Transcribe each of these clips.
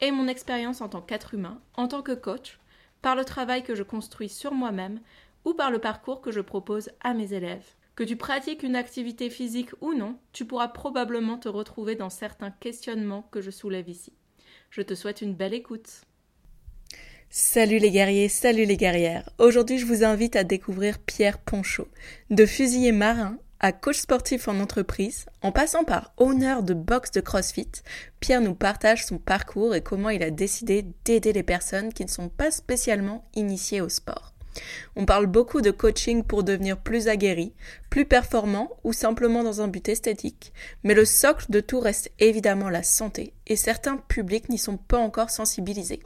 et mon expérience en tant qu'être humain, en tant que coach, par le travail que je construis sur moi-même ou par le parcours que je propose à mes élèves. Que tu pratiques une activité physique ou non, tu pourras probablement te retrouver dans certains questionnements que je soulève ici. Je te souhaite une belle écoute. Salut les guerriers, salut les guerrières. Aujourd'hui, je vous invite à découvrir Pierre Ponchot, de fusilier marin à coach sportif en entreprise, en passant par honneur de boxe de CrossFit, Pierre nous partage son parcours et comment il a décidé d'aider les personnes qui ne sont pas spécialement initiées au sport. On parle beaucoup de coaching pour devenir plus aguerri, plus performant ou simplement dans un but esthétique, mais le socle de tout reste évidemment la santé, et certains publics n'y sont pas encore sensibilisés.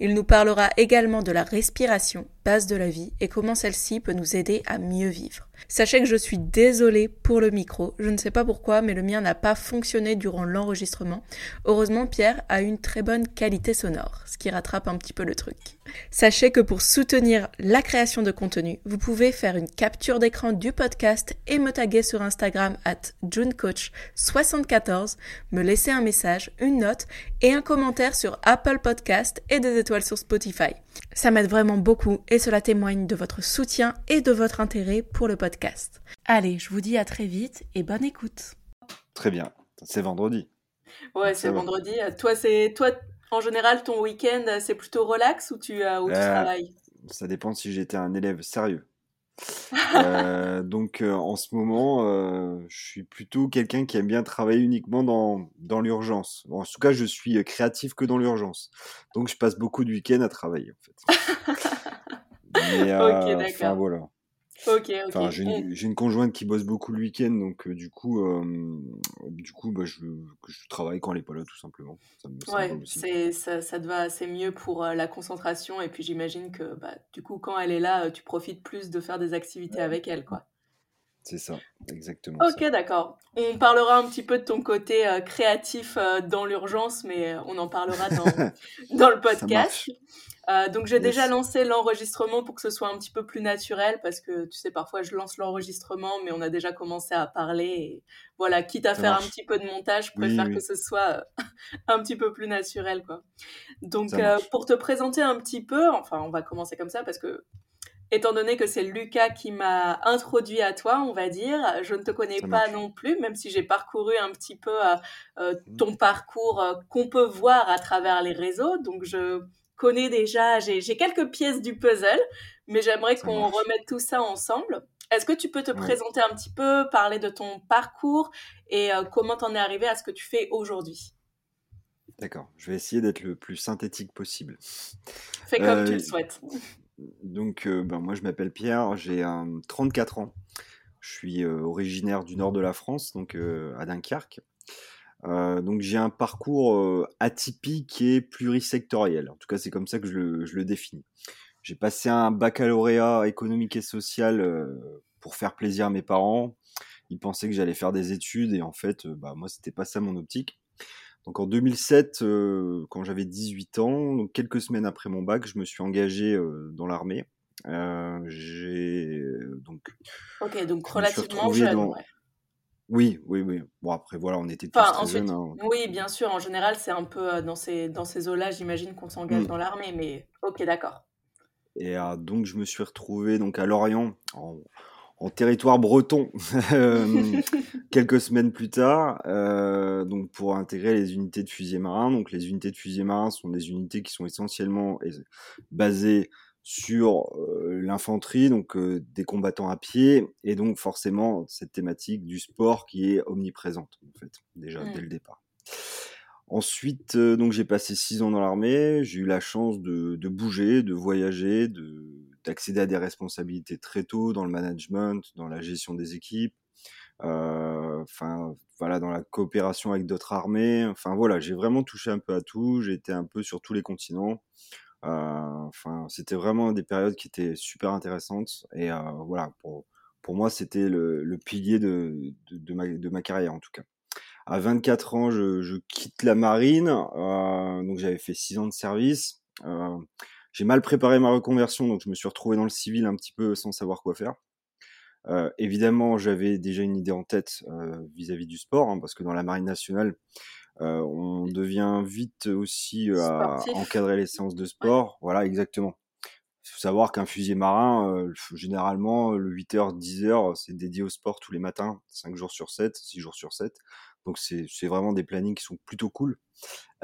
Il nous parlera également de la respiration, base de la vie, et comment celle-ci peut nous aider à mieux vivre. Sachez que je suis désolée pour le micro, je ne sais pas pourquoi, mais le mien n'a pas fonctionné durant l'enregistrement. Heureusement, Pierre a une très bonne qualité sonore, ce qui rattrape un petit peu le truc. Sachez que pour soutenir la création de contenu, vous pouvez faire une capture d'écran du podcast et me taguer sur Instagram at junecoach74, me laisser un message, une note et un commentaire sur Apple Podcast et des étoiles sur Spotify. Ça m'aide vraiment beaucoup et cela témoigne de votre soutien et de votre intérêt pour le podcast. Allez, je vous dis à très vite et bonne écoute. Très bien, c'est vendredi. Ouais, c'est vendredi. Toi, c'est toi en général ton week-end, c'est plutôt relax ou tu, euh, ou tu euh, travailles? Ça dépend si j'étais un élève sérieux. Euh, donc en ce moment, je suis plutôt quelqu'un qui aime bien travailler uniquement dans, dans l'urgence. en tout cas, je suis créatif que dans l'urgence. Donc je passe beaucoup de week-ends à travailler en fait. Mais, ok, d'accord. voilà. Ok, ok. j'ai une, conjointe qui bosse beaucoup le week-end, donc du coup, du coup, bah, je, je, travaille quand elle n'est pas là, tout simplement. Ça, ouais, c'est, ça, ça, te va assez mieux pour la concentration, et puis j'imagine que, bah, du coup, quand elle est là, tu profites plus de faire des activités avec elle, quoi. C'est ça, exactement. Ok, d'accord. On parlera un petit peu de ton côté créatif dans l'urgence, mais on en parlera dans, dans le podcast. Euh, donc j'ai déjà lancé l'enregistrement pour que ce soit un petit peu plus naturel parce que tu sais parfois je lance l'enregistrement mais on a déjà commencé à parler et voilà quitte à faire un petit peu de montage je préfère que ce soit euh, un petit peu plus naturel quoi. Donc euh, pour te présenter un petit peu enfin on va commencer comme ça parce que étant donné que c'est Lucas qui m'a introduit à toi, on va dire, je ne te connais pas non plus, même si j'ai parcouru un petit peu mmh. ton parcours qu'on peut voir à travers les réseaux. Donc, je, connais déjà, j'ai quelques pièces du puzzle, mais j'aimerais qu'on remette tout ça ensemble. Est-ce que tu peux te présenter un petit peu, parler de ton parcours et euh, comment tu en es arrivé à ce que tu fais aujourd'hui? D'accord, je vais essayer d'être le plus synthétique possible. Fais comme tu le euh, souhaites. Donc, euh, ben, moi, je m'appelle Pierre, j'ai 34 ans. Je suis originaire du nord de la France, donc à Dunkerque. Euh, donc j'ai un parcours euh, atypique et plurisectoriel. En tout cas, c'est comme ça que je le, définis. J'ai passé un baccalauréat économique et social euh, pour faire plaisir à mes parents. Ils pensaient que j'allais faire des études et en fait, bah, moi, c'était pas ça mon optique. Donc en 2007, quand j'avais 18 ans, donc quelques semaines après mon bac, je me suis engagé dans l'armée. j'ai donc. Ok, donc relativement jeune. Oui, oui, oui. Bon, après, voilà, on était tous très jeunes. Hein. Oui, bien sûr. En général, c'est un peu euh, dans ces, dans ces eaux-là, j'imagine qu'on s'engage mmh. dans l'armée, mais ok, d'accord. Et euh, donc, je me suis retrouvé donc, à Lorient, en, territoire breton, euh, quelques semaines plus tard, donc pour intégrer les unités de fusiliers marins. Donc, les unités de fusiliers marins sont des unités qui sont essentiellement basées sur l'infanterie, donc des combattants à pied, et donc forcément cette thématique du sport qui est omniprésente en fait déjà dès le départ. Ensuite, donc j'ai passé six ans dans l'armée, j'ai eu la chance de, de bouger, de voyager, de d'accéder à des responsabilités très tôt dans le management, dans la gestion des équipes, enfin voilà dans la coopération avec d'autres armées. Enfin voilà, j'ai vraiment touché un peu à tout, j'ai été un peu sur tous les continents. Enfin, c'était vraiment des périodes qui étaient super intéressantes. Et voilà, pour, pour moi, c'était le, le, pilier de, de, ma, de ma carrière en tout cas. À 24 ans, je, je quitte la marine. donc j'avais fait 6 ans de service. j'ai mal préparé ma reconversion, donc je me suis retrouvé dans le civil un petit peu sans savoir quoi faire. Euh, évidemment, j'avais déjà une idée en tête vis-à-vis du sport, hein, parce que dans la marine nationale, euh, on devient vite aussi à encadrer les séances de sport. Voilà, exactement. Il faut savoir qu'un fusil marin, généralement, le 8h, 10h, c'est dédié au sport tous les matins, 5 jours sur 7, 6 jours sur 7. Donc c'est vraiment des plannings qui sont plutôt cool.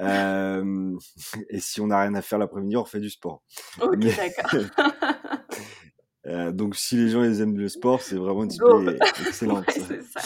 Euh, et si on n'a rien à faire l'après-midi, on refait du sport. Ok, d'accord. euh, donc si les gens ils aiment le sport, c'est vraiment une discipline excellente. ouais, ça.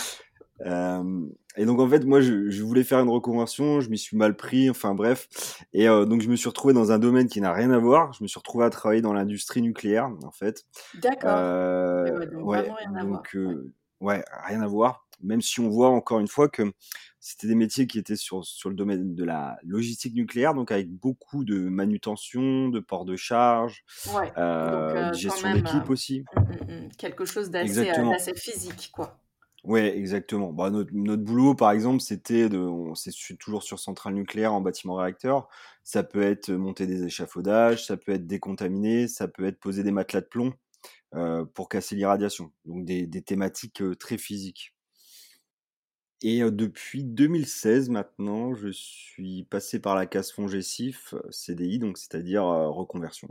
Euh, et donc en fait, moi, je, je, voulais faire une reconversion, je m'y suis mal pris, enfin bref. Et euh, donc je me suis retrouvé dans un domaine qui n'a rien à voir. Je me suis retrouvé à travailler dans l'industrie nucléaire, en fait. D'accord. Euh, ouais, donc ouais, vraiment rien à donc, voir. ouais, rien à voir. Même si on voit encore une fois que c'était des métiers qui étaient sur, sur le domaine de la logistique nucléaire, donc avec beaucoup de manutention, de port de charge, Ouais, donc euh, euh, de quand gestion d'équipe aussi. euh, mm, mm, quelque chose d'assez euh, d'assez physique, quoi. Ouais, exactement. Bah, notre, notre boulot, par exemple, c'était de, on- c'est toujours sur centrale nucléaire en bâtiment réacteur. Ça peut être monter des échafaudages, ça peut être décontaminer, ça peut être poser des matelas de plomb euh, pour casser l'irradiation. Donc des, des thématiques euh, très physiques. Et euh, depuis 2016 maintenant, je suis passé par la case FONGECIF euh, CDI, donc c'est-à-dire euh, reconversion.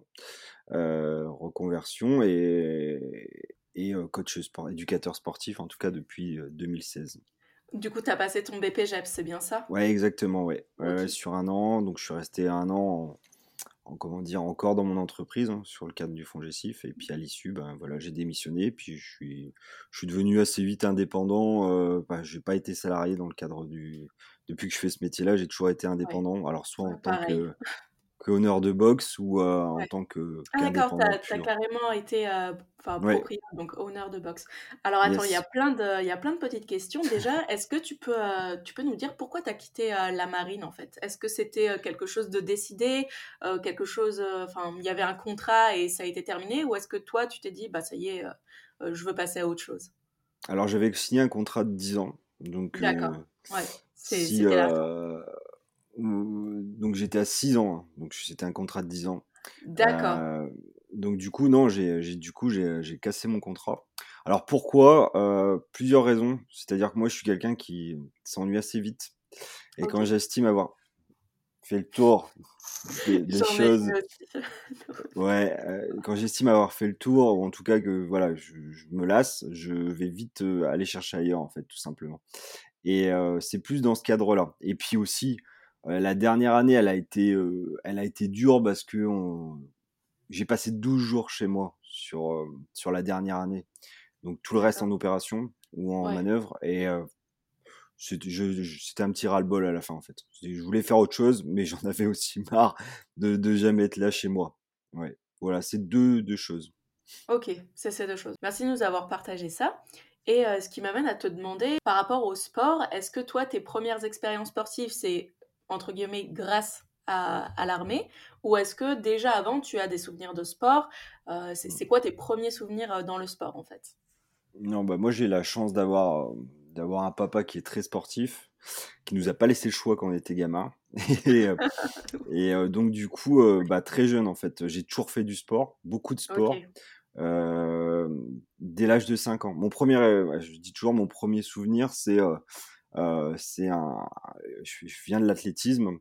Euh, reconversion et, et euh, coach sport, éducateur sportif, en tout cas depuis euh, 2016. Du coup, tu as passé ton BPGEPS, c'est bien ça? Ouais, exactement, ouais. Ouais, Ok. ouais, sur un an, donc je suis resté un an en, en, comment dire, encore dans mon entreprise, hein, sur le cadre du FONGECIF, et puis à l'issue, ben voilà, j'ai démissionné, puis je suis, je suis devenu assez vite indépendant. Euh, ben, j'ai pas été salarié dans le cadre du, depuis que je fais ce métier-là, j'ai toujours été Ouais, indépendant. Alors soit en tant que que honneur de boxe ou euh, en Ouais. tant que Ah d'accord, t'as carrément été euh, enfin Ouais, propriétaire, donc owner de box. Alors attends, il y a yes. plein de, il y a plein de petites questions. Déjà, est-ce que tu peux, euh, tu peux nous dire pourquoi tu as quitté euh, la marine en fait? Est-ce que c'était euh, quelque chose de décidé, euh, quelque chose, euh, enfin, il y avait un contrat et ça a été terminé, ou est-ce que toi tu t'es dit, bah ça y est, euh, euh, je veux passer à autre chose? Alors j'avais signé un contrat de 10 ans, donc euh, D'accord, ouais, c'est- si donc j'étais à 6 ans, hein, donc c'était un contrat de 10 ans. D'accord, Euh, donc du coup non, j'ai j'ai- du coup j'ai j'ai cassé mon contrat. Alors pourquoi? Euh, plusieurs raisons. C'est-à-dire que moi je suis quelqu'un qui s'ennuie assez vite, et quand j'estime avoir fait le tour des, choses, ouais, euh, quand j'estime avoir fait le tour, ou en tout cas que voilà, je, je me lasse, je vais vite euh, aller chercher ailleurs en fait, tout simplement. Et euh, c'est plus dans ce cadre-là. Et puis aussi, euh, la dernière année, elle a été, euh, elle a été dure parce que on- j'ai passé 12 jours chez moi sur, euh, sur la dernière année. Donc tout le reste en opération ou en ouais. manœuvre. Et euh, c'était un petit ras-le-bol à la fin en fait. Je voulais faire autre chose, mais j'en avais aussi marre de, de jamais être là chez moi. Ouais, voilà, c'est deux, deux choses. Ok, c'est ces deux choses. Merci de nous avoir partagé ça. Et euh, ce qui m'amène à te demander, par rapport au sport, est-ce que toi, tes premières expériences sportives, c'est entre guillemets grâce à, à l'armée, ou est-ce que déjà avant, tu as des souvenirs de sport? Euh, c'est, quoi tes premiers souvenirs euh, dans le sport en fait? Non, bah moi j'ai la chance d'avoir euh, d'avoir un papa qui est très sportif, qui nous a pas laissé le choix quand on était gamin. Et, et euh, donc du coup, euh, bah, très jeune en fait, j'ai toujours fait du sport, beaucoup de sport, euh, dès l'âge de 5 ans. Mon premier, je dis toujours mon premier souvenir, c'est euh, euh, c'est un, je, je viens de l'athlétisme,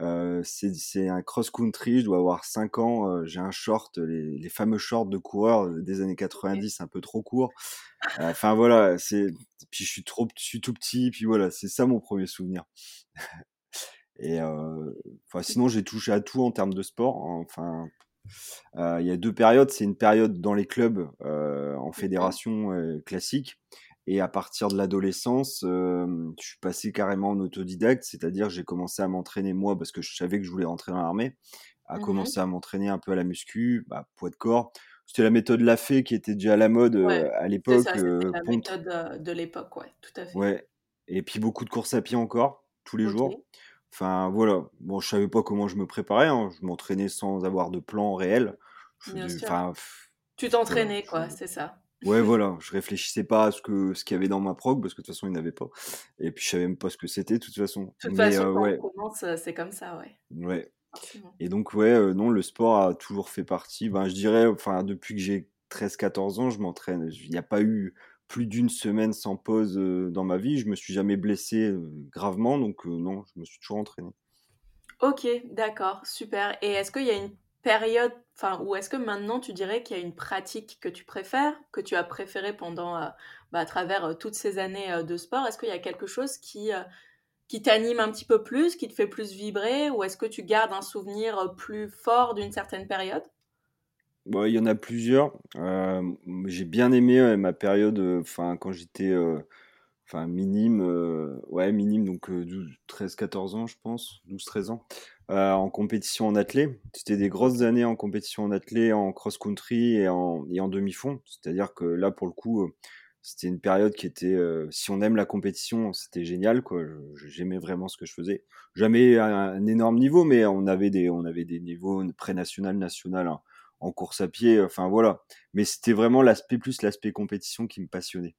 euh, c'est un cross-country, je dois avoir 5 ans, euh, j'ai un short, les, les fameux shorts de coureur des années ok. 90, un peu trop court. Enfin voilà, c'est puis je suis trop, je suis tout petit, puis voilà, c'est ça mon premier souvenir. Et enfin sinon j'ai touché à tout en termes de sport. hein. Enfin il y a deux périodes, c'est une période dans les clubs en fédération classique. Et à partir de l'adolescence, euh, je suis passé carrément en autodidacte, c'est-à-dire j'ai commencé à m'entraîner moi parce que je savais que je voulais rentrer dans l'armée, à Mhm. commencer à m'entraîner un peu à la muscu, bah, poids de corps. C'était la méthode Lafay qui était déjà à la mode Ouais, euh, à l'époque, c'était euh, la pompe, méthode de l'époque, ouais, tout à fait. ouais. Et puis beaucoup de courses à pied encore, tous les jours. Enfin, voilà. Bon, je savais pas comment je me préparais, hein. Je m'entraînais sans avoir de plan réel. Je Bien faisais sûr. enfin, pff, Tu t'entraînais, quoi, c'est ça. Ouais, voilà, je réfléchissais pas à ce que ce qu'il y avait dans ma prog parce que de toute façon, il y en avait pas et puis je savais même pas ce que c'était de toute façon. De toute Mais façon, heu, quand ouais, on commence, heu, c'est comme ça, ouais, ouais forcément. et donc ouais, heu, non, le sport a toujours fait partie, ben, je dirais, enfin, depuis que j'ai 13-14 ans, je m'entraîne. il y a pas eu plus d'une semaine sans pause, dans ma vie. Je me suis jamais blessé, gravement donc non, je me suis toujours entraîné. OK, d'accord, super et est-ce qu'il y a une période enfin, ou est-ce que maintenant tu dirais qu'il y a une pratique que tu préfères, que tu as préférée pendant, heu, bah, à travers, heu, toutes ces années, heu, de sport? Est-ce qu'il y a quelque chose qui, qui t'anime un petit peu plus, qui te fait plus vibrer ou est-ce que tu gardes un souvenir, plus fort d'une certaine période? Bah, il y en a plusieurs. J'ai bien aimé, ma période, enfin, quand j'étais, enfin, minime, ouais, minime, donc heu, 12-13-14 ans, je pense, douze treize ans, heu, en compétition en athlée. C'était des grosses années en compétition en athlée, en cross-country et en et en demi-fond. C'est-à-dire que là, pour le coup, c'était une période qui était, heu, si on aime la compétition, c'était génial, j'aimais vraiment ce que je faisais. Jamais un un énorme niveau, mais on avait des on avait des niveaux pré-national, national en en course à pied, enfin voilà. Mais c'était vraiment l'aspect plus l'aspect compétition qui me passionnait.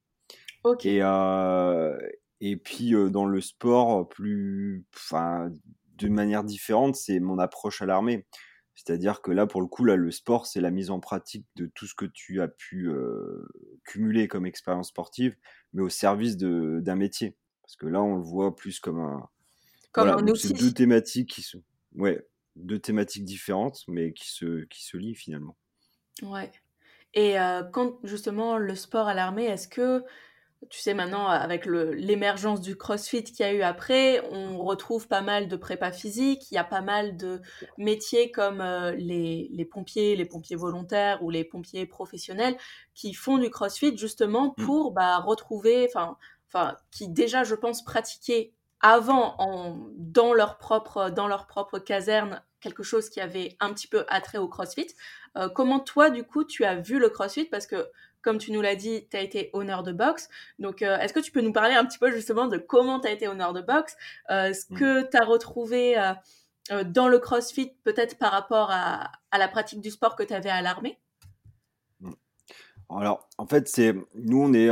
Et heu et puis, dans le sport, plus enfin, d'une manière différente, c'est mon approche à l'armée. C'est-à-dire que là, pour le coup, là, le sport, c'est la mise en pratique de tout ce que tu as pu, heu, cumuler comme expérience sportive, mais au service de d'un métier. Parce que là, on le voit plus comme un Comme voilà, un donc c'est 2 outil? thématiques qui se ouais, 2 thématiques différentes, mais qui se qui se lient finalement. Ouais et heu, quand justement le sport à l'armée, est-ce que Tu sais, maintenant, avec l'émergence du CrossFit qu'il y a eu après, on retrouve pas mal de prépa physique. Il y a pas mal de métiers comme euh, les, les pompiers, les pompiers volontaires ou les pompiers professionnels qui font du CrossFit justement Mmh. pour bah, retrouver, enfin, enfin, qui déjà, je pense, pratiquaient avant en, dans leur propre dans leur propre caserne quelque chose qui avait un petit peu attrait au CrossFit. Euh, comment toi, du coup, tu as vu le CrossFit? Parce que comme tu nous l'as dit, tu as été honneur de boxe. Donc, euh, est-ce que tu peux nous parler un petit peu justement de comment tu as été honneur de boxe, euh, ce Mmh. que tu as retrouvé euh, dans le CrossFit, peut-être par rapport à, à la pratique du sport que tu avais à l'armée? Mmh. Alors, en fait, c'est nous, on est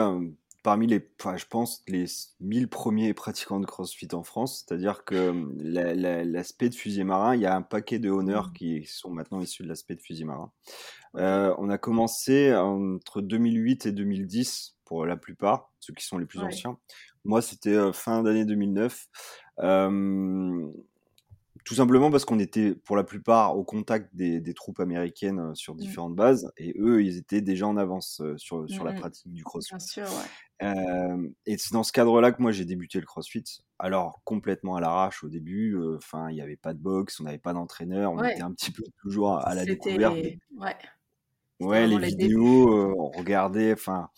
parmi les, enfin, je pense, les 1000 premiers pratiquants de CrossFit en France. C'est-à-dire que euh, la- la- l'aspect de fusil marin, il y a un paquet de honneurs Mm. qui sont maintenant issus de l'aspect de fusil marin. Euh, on a commencé entre 2008 et 2010 pour la plupart, ceux qui sont les plus Ouais. anciens. Moi, c'était euh, fin d'année 2009. Euh, tout simplement parce qu'on était pour la plupart au contact des, des troupes américaines euh, sur Mm. différentes bases et eux, ils étaient déjà en avance euh, sur, sur la mm. pratique du Bien crossfit. sûr, ouais. Euh, et c'est dans ce cadre-là que moi j'ai débuté le crossfit. Alors complètement à l'arrache au début, euh, enfin il n'y avait pas de boxe, on n'avait pas d'entraîneur, on était un petit peu toujours à la découverte. Ouais. Ouais, les vidéos, euh, on regardait, enfin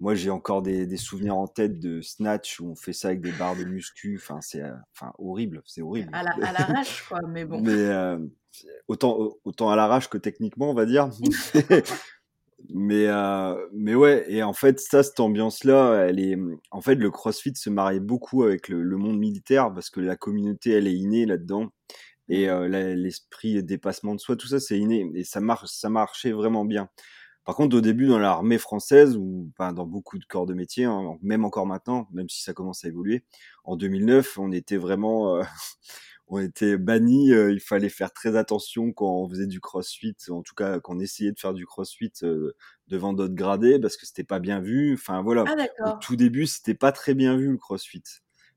moi j'ai encore des, des souvenirs en tête de snatch où on fait ça avec des barres de muscu, enfin c'est enfin horrible, c'est horrible. À la, à l'arrache, quoi, mais bon. Mais autant autant à l'arrache que techniquement on va dire. Mais, heu, mais ouais et en fait, ça, cette ambiance-là, elle est, en fait, le CrossFit se mariait beaucoup avec le monde militaire parce que la communauté, elle est innée là-dedans et Mm. heu, la l'esprit dépassement de soi, tout ça, c'est inné et ça marche ça marchait vraiment bien. Par contre, au début, dans l'armée française ou enfin, dans beaucoup de corps de métier, hein, même encore maintenant, même si ça commence à évoluer, en 2009, on était vraiment, heu on était bannis. euh, il fallait faire très attention quand on faisait du crossfit, en tout cas quand on essayait de faire du crossfit euh, devant d'autres gradés, parce que c'était pas bien vu. Enfin voilà, Ah au tout début, c'était pas très bien vu le crossfit,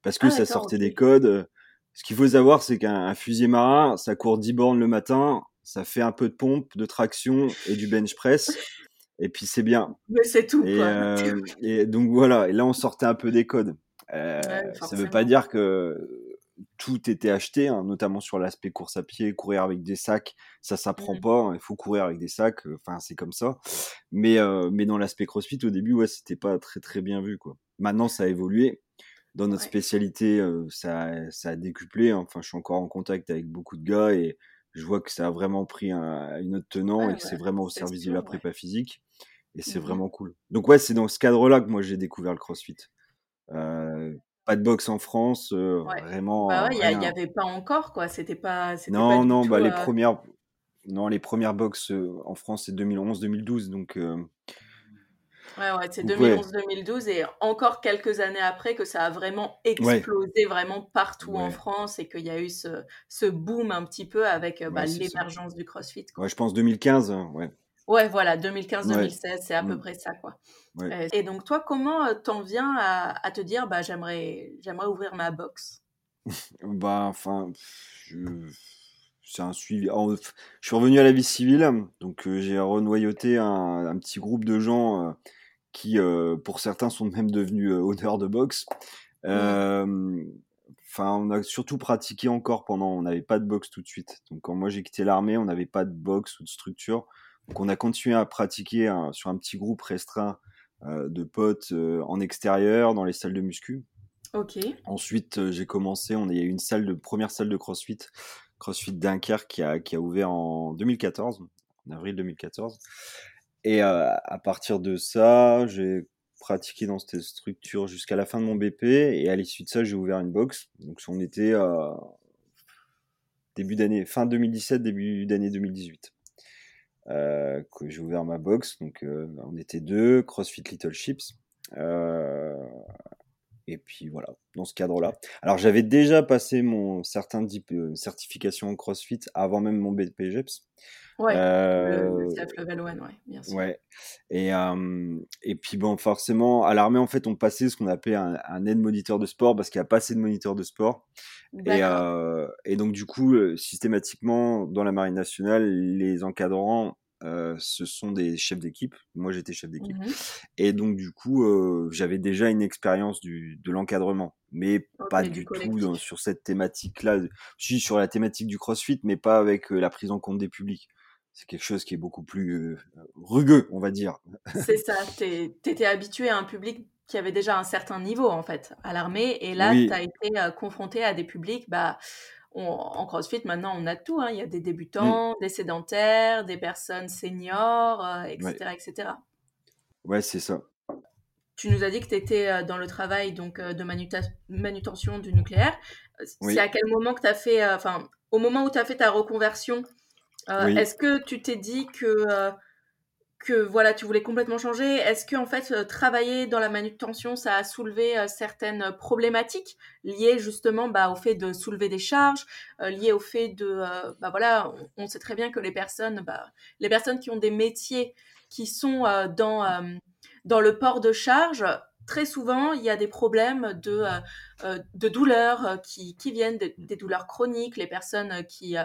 parce que Ah ça sortait des codes. Ce qu'il faut savoir, c'est qu'un un fusilier marin, ça court 10 bornes le matin, ça fait un peu de pompe, de traction et du bench press, et puis c'est bien. Mais c'est tout, Et, quoi. euh, et donc voilà, et là on sortait un peu des codes. Ouais, ça veut pas dire que tout était acheté, hein, notamment sur l'aspect course à pied, courir avec des sacs, ça s'apprend Mm. pas, hein, il faut courir avec des sacs, euh, enfin c'est comme ça. Mais, euh, mais dans l'aspect CrossFit, au début, ouais, c'était pas très très bien vu, quoi. Maintenant, ça a évolué. Dans notre Ouais. spécialité, euh, ça, a- ça a décuplé. hein. Enfin, je suis encore en contact avec beaucoup de gars et je vois que ça a vraiment pris un, une autre tenant Ouais, et que c'est vraiment au service de la prépa physique. Et c'est Mhm. vraiment cool. Donc ouais, c'est dans ce cadre-là que moi j'ai découvert le CrossFit. Euh, pas de boxe en France, vraiment bah, ouais, il n'y avait pas encore, quoi. C'était pas, non, non, bah, les premières, non, les premières boxes en France, c'est 2011-2012, donc. Ouais, ouais, c'est 2011-2012 et encore quelques années après que ça a vraiment explosé vraiment partout en France et qu'il y a eu ce, ce, boom un petit peu avec bah, l'émergence du CrossFit. Quoi. Ouais, je pense 2015, hein, ouais. Ouais, voilà, 2015-2016, c'est à peu mmh. près ça, quoi. Et donc, toi, comment t'en viens à, à, te dire, bah, j'aimerais, j'aimerais ouvrir ma box? Bah, enfin, c'est un suivi. je suis revenu à la vie civile, donc j'ai renoyauté un, un, petit groupe de gens qui, pour certains, sont même devenus honneurs de boxe. Mmh. Enfin, on a surtout pratiqué encore pendant. On n'avait pas de boxe tout de suite. Donc, quand moi j'ai quitté l'armée, on n'avait pas de boxe ou de structure. Donc on a continué à pratiquer sur un petit groupe restreint euh, de potes euh, en extérieur, dans les salles de muscu. Ok. Ensuite, euh, j'ai commencé, on a eu une salle de première salle de CrossFit, CrossFit Dunkerque qui a, qui a ouvert en 2014, en avril 2014. Et à partir de ça, j'ai pratiqué dans cette structure jusqu'à la fin de mon BP. Et à l'issue de ça, j'ai ouvert une box. Donc on était début d'année, fin 2017, début d'année 2018. Euh, que j'ai ouvert ma box. Donc, euh, on était deux, CrossFit Little Chips. Euh, et puis voilà, dans ce cadre-là. Alors, j'avais déjà passé mon certain type certification en CrossFit avant même mon BPGEPS. Ouais, le, level 1, ouais, bien sûr. Ouais. Et, et puis bon, forcément, à l'armée, en fait, on passait ce qu'on appelait un, un aide moniteur de sport parce qu'il n'y a pas assez de moniteurs de sport. Et, et, donc, du coup, systématiquement, dans la marine nationale, les encadrants, ce sont des chefs d'équipe. Moi, j'étais chef d'équipe. Mmh et donc, du coup, j'avais déjà une expérience du, de l'encadrement, mais pas du, tout sur cette thématique-là. Suis sur la thématique du CrossFit, mais pas avec la prise en compte des publics c'est quelque chose qui est beaucoup plus rugueux, on va dire. C'est ça, tu étais habitué à un public qui avait déjà un certain niveau, en fait, à l'armée, et là, tu as été confronté à des publics, bah, en CrossFit, maintenant, on a tout, hein. il y a des mmh. débutants, des sédentaires, des personnes seniors, etc., ouais. etc. Ouais, c'est ça. Tu nous as dit que tu étais dans le travail donc, de manutention du nucléaire. C'est à quel moment que tu as fait, enfin, au moment où tu as fait ta reconversion, euh, est-ce que tu t'es dit que, euh, que voilà, tu voulais complètement changer. Est-ce que en fait, euh, travailler dans la manutention, ça a soulevé certaines problématiques liées justement bah, au fait de soulever des charges, liées au fait de, bah voilà, on, sait très bien que les personnes, bah, les personnes qui ont des métiers qui sont dans le port de charge, très souvent, il y a des problèmes de, douleurs qui, qui viennent, des douleurs chroniques, les personnes qui,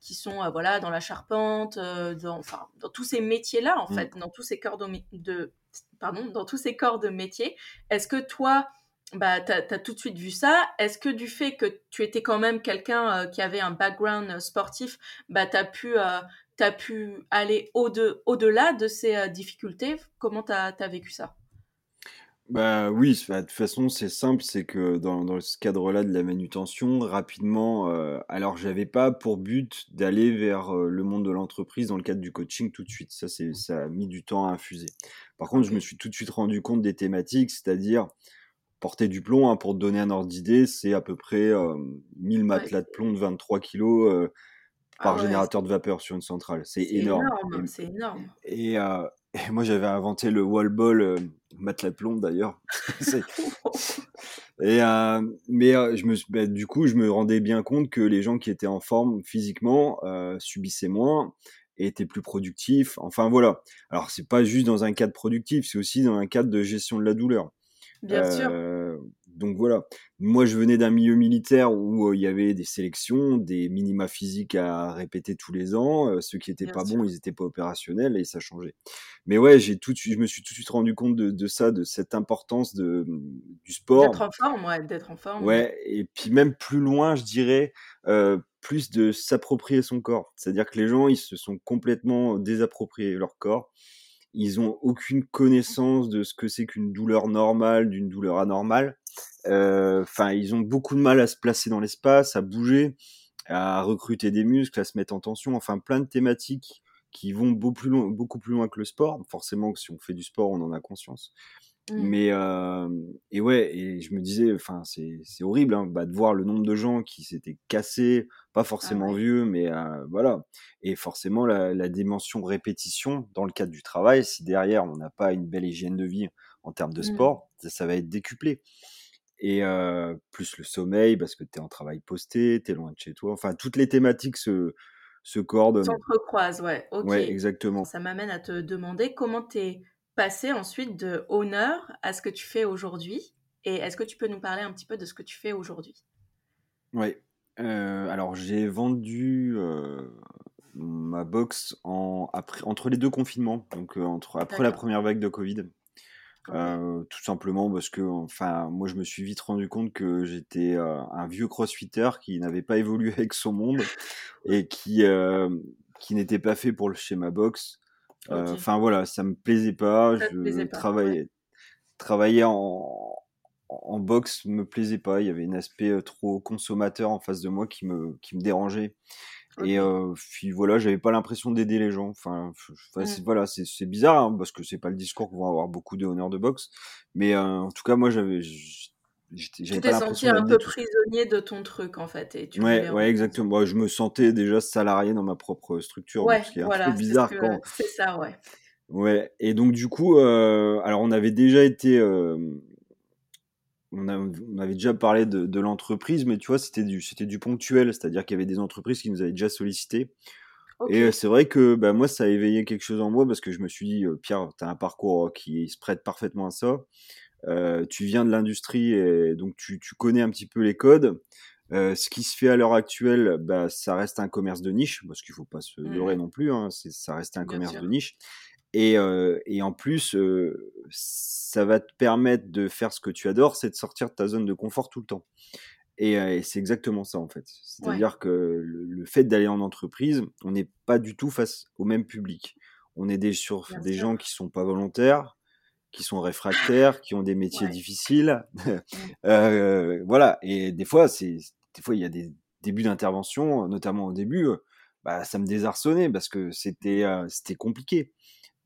qui sont euh, voilà dans la charpente, euh, dans, enfin dans tous ces métiers-là en mm. fait, dans tous ces corps de, de, pardon, dans tous ces corps de métier. Est-ce que toi bah, tu as, tout de suite vu ça? Est-ce que du fait que tu étais quand même quelqu'un euh, qui avait un background sportif, bah, tu as, pu, as pu aller au-delà de ces difficultés? Comment tu as, vécu ça? Bah oui, de toute façon, c'est simple, c'est que dans, dans ce cadre-là de la manutention, rapidement, euh, alors j'avais pas pour but d'aller vers euh, le monde de l'entreprise dans le cadre du coaching tout de suite. Ça, c'est, ça a mis du temps à infuser. Par contre, je me suis tout de suite rendu compte des thématiques, c'est-à-dire porter du plomb, hein, pour te donner un ordre d'idée, c'est à peu près 1000 euh, matelas de plomb de 23 kilos ah par générateur de vapeur sur une centrale. C'est énorme. C'est énorme. Et, et moi, j'avais inventé le wall ball, euh, matelas de plomb d'ailleurs. et euh, mais euh, je me, bah, du coup, je me rendais bien compte que les gens qui étaient en forme physiquement euh, subissaient moins et étaient plus productifs. Enfin voilà. Alors c'est pas juste dans un cadre productif, c'est aussi dans un cadre de gestion de la douleur. Bien sûr donc voilà, moi je venais d'un milieu militaire où il y avait des sélections, des minima physiques à répéter tous les ans. ceux qui étaient pas bons, ils étaient pas opérationnels et ça changeait. Mais ouais, j'ai tout, je me suis tout de suite rendu compte de, ça, de cette importance de, du sport. D'être en forme, ouais, d'être en forme. Ouais, et puis même plus loin, je dirais, plus de s'approprier son corps. C'est-à-dire que les gens, ils se sont complètement désappropriés leur corps ils ont aucune connaissance de ce que c'est qu'une douleur normale, d'une douleur anormale. Euh, enfin, ils ont beaucoup de mal à se placer dans l'espace, à bouger, à recruter des muscles, à se mettre en tension. Enfin, plein de thématiques qui vont beaucoup plus loin, beaucoup plus loin que le sport. Forcément, si on fait du sport, on en a conscience. Mmh. Mais et ouais, et je me disais, enfin, c'est horrible hein, bah, de voir le nombre de gens qui s'étaient cassés, pas ah forcément vieux, mais voilà. Et forcément, la, la, dimension répétition dans le cadre du travail, si derrière on n'a pas une belle hygiène de vie en termes de mmh. sport, ça, va être décuplé. Et plus le sommeil, parce que tu es en travail posté, tu es loin de chez toi. Enfin, toutes les thématiques se, se coordonnent. S'entrecroisent, ouais. Ok. Ouais, exactement. Ça m'amène à te demander comment tu es passer ensuite de honneur à ce que tu fais aujourd'hui. Et est-ce que tu peux nous parler un petit peu de ce que tu fais aujourd'hui? Oui. Euh, alors j'ai vendu euh, ma box en, après, entre les deux confinements, donc entre, après la première vague de Covid. Tout simplement parce que enfin moi je me suis vite rendu compte que j'étais un vieux crossfitter qui n'avait pas évolué avec son monde et qui qui n'était pas fait pour le schéma box Enfin voilà, ça me plaisait pas. je travaillais, travailler en, en boxe me plaisait pas. Il y avait un aspect trop consommateur en face de moi qui me, qui me dérangeait. Et puis voilà, j'avais pas l'impression d'aider les gens. Enfin, mmh. voilà, c'est bizarre hein, parce que c'est pas le discours qu'on va avoir beaucoup de honneurs de boxe. Mais en tout cas, moi, j'avais tu t'es senti un peu prisonnier de ton truc en fait. Et tu ouais, ouais exactement. je me sentais déjà salarié dans ma propre structure. Ouais, ce qui est un peu bizarre quand. C'est ça, ouais. Ouais, et donc du coup, euh, alors on avait déjà été. Euh, on, on, avait déjà parlé de, de l'entreprise, mais tu vois, c'était du, c'était du ponctuel, c'est-à-dire qu'il y avait des entreprises qui nous avaient déjà sollicité. Et euh, c'est vrai que bah, moi, ça a éveillé quelque chose en moi parce que je me suis dit, Pierre, tu as un parcours qui se prête parfaitement à ça. Euh, tu viens de l'industrie et donc tu, tu, connais un petit peu les codes. Euh, ce qui se fait à l'heure actuelle, bah, ça reste un commerce de niche, parce qu'il faut pas se mmh. leurrer non plus, hein, ça reste un commerce de niche. Et, euh, et en plus, euh, ça va te permettre de faire ce que tu adores, c'est de sortir de ta zone de confort tout le temps. Et, euh, et c'est exactement ça en fait. C'est-à-dire que le, le fait d'aller en entreprise, on n'est pas du tout face au même public. On est des, sur des gens qui sont pas volontaires, qui sont réfractaires, qui ont des métiers difficiles. euh, voilà. Et des fois, c'est, des fois, il y a des débuts d'intervention, notamment au début, bah, ça me désarçonnait parce que c'était, euh, c'était compliqué.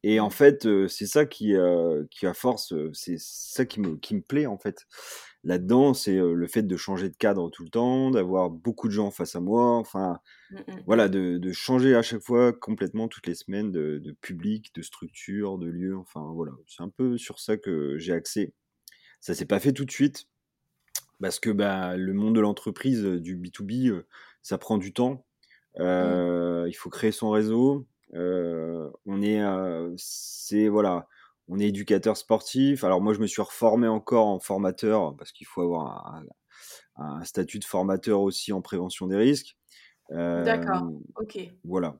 Et en mmh. fait, c'est ça qui, qui à force, c'est ça qui me, qui me plaît en fait. Là-dedans, c'est le fait de changer de cadre tout le temps, d'avoir beaucoup de gens face à moi, enfin, mmh, mmh, voilà, de, de, changer à chaque fois complètement toutes les semaines de, de public, de structure, de lieu, enfin voilà, c'est un peu sur ça que j'ai accès. Ça s'est pas fait tout de suite parce que bah, le monde de l'entreprise, du B2B, ça prend du temps. Euh, Il faut créer son réseau, on est, euh, c'est voilà, on est éducateur sportif. Alors moi, je me suis reformé encore en formateur parce qu'il faut avoir un, statut de formateur aussi en prévention des risques. D'accord. Ok. Voilà.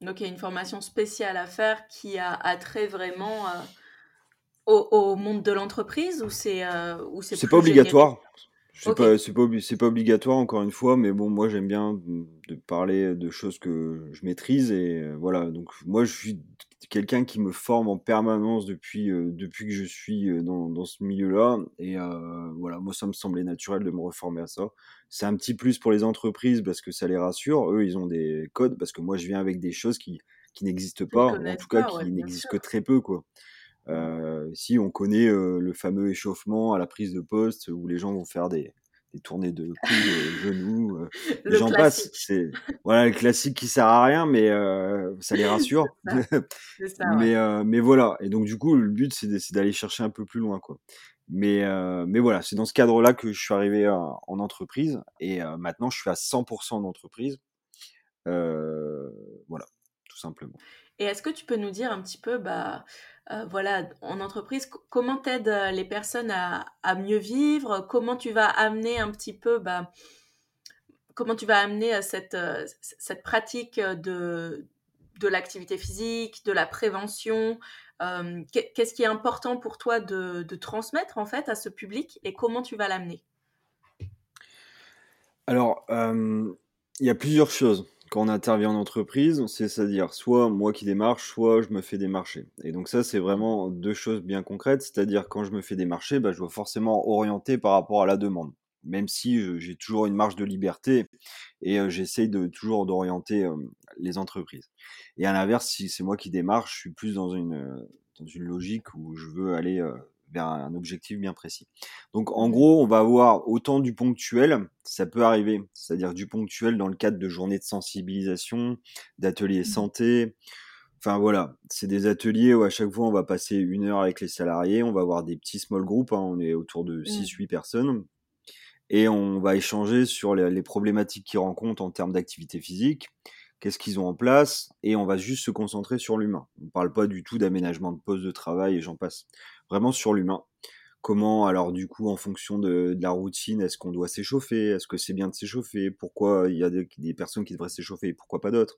Donc il y a une formation spéciale à faire qui a attrait vraiment au, monde de l'entreprise ou c'est ou c'est pas obligatoire. C'est pas, c'est pas, c'est pas obligatoire encore une fois, mais bon, moi j'aime bien de parler de choses que je maîtrise et euh, voilà. Donc moi je suis quelqu'un qui me forme en permanence depuis euh, depuis que je suis euh, dans, dans ce milieu-là et voilà, moi ça me semblait naturel de me reformer à ça. C'est un petit plus pour les entreprises parce que ça les rassure. Eux ils ont des codes parce que moi je viens avec des choses qui qui n'existent pas, ou en tout cas qui n'existent que très peu quoi. Euh, si on connaît euh, le fameux échauffement à la prise de poste où les gens vont faire des, des tournées de coups, de genoux, euh, les gens passent. C'est voilà le classique qui sert à rien, mais euh, ça les rassure. ça, mais ouais. mais voilà. Et donc du coup, le but c'est d'aller chercher un peu plus loin, quoi. Mais mais voilà, c'est dans ce cadre-là que je suis arrivé en, en entreprise et maintenant je suis à 100% d'entreprise. voilà, tout simplement. Et est-ce que tu peux nous dire un petit peu, bah, euh, voilà, en entreprise, comment t'aides euh, les personnes à, mieux vivre? Comment tu vas amener un petit peu, bah, comment tu vas amener euh, cette, cette pratique de, de l'activité physique, de la prévention? Qu'est-ce qui est important pour toi de, de, transmettre en fait à ce public et comment tu vas l'amener? Alors, il y a plusieurs choses quand on intervient en entreprise, c'est-à-dire soit moi qui démarche, soit je me fais démarcher. Et donc ça, c'est vraiment deux choses bien concrètes, c'est-à-dire quand je me fais démarcher, bah, je dois forcément orienter par rapport à la demande, même si j'ai toujours une marge de liberté et euh, j'essaye de toujours d'orienter euh, les entreprises. Et à l'inverse, si c'est moi qui démarche, je suis plus dans une dans une logique où je veux aller euh, vers un objectif bien précis. Donc en gros, on va avoir autant du ponctuel, ça peut arriver, c'est-à-dire du ponctuel dans le cadre de journées de sensibilisation, d'ateliers mmh. santé. Enfin voilà, c'est des ateliers où à chaque fois on va passer une heure avec les salariés, on va avoir des petits small groups, hein, on est autour de 6-8 mmh. personnes, et on va échanger sur les, problématiques qu'ils rencontrent en termes d'activité physique, qu'est-ce qu'ils ont en place, et on va juste se concentrer sur l'humain. On ne parle pas du tout d'aménagement de poste de travail et j'en passe. Vraiment sur l'humain. Comment, alors du coup, en fonction de, la routine, est-ce qu'on doit s'échauffer Est-ce que c'est bien de s'échauffer Pourquoi il y a des, personnes qui devraient s'échauffer Pourquoi pas d'autres?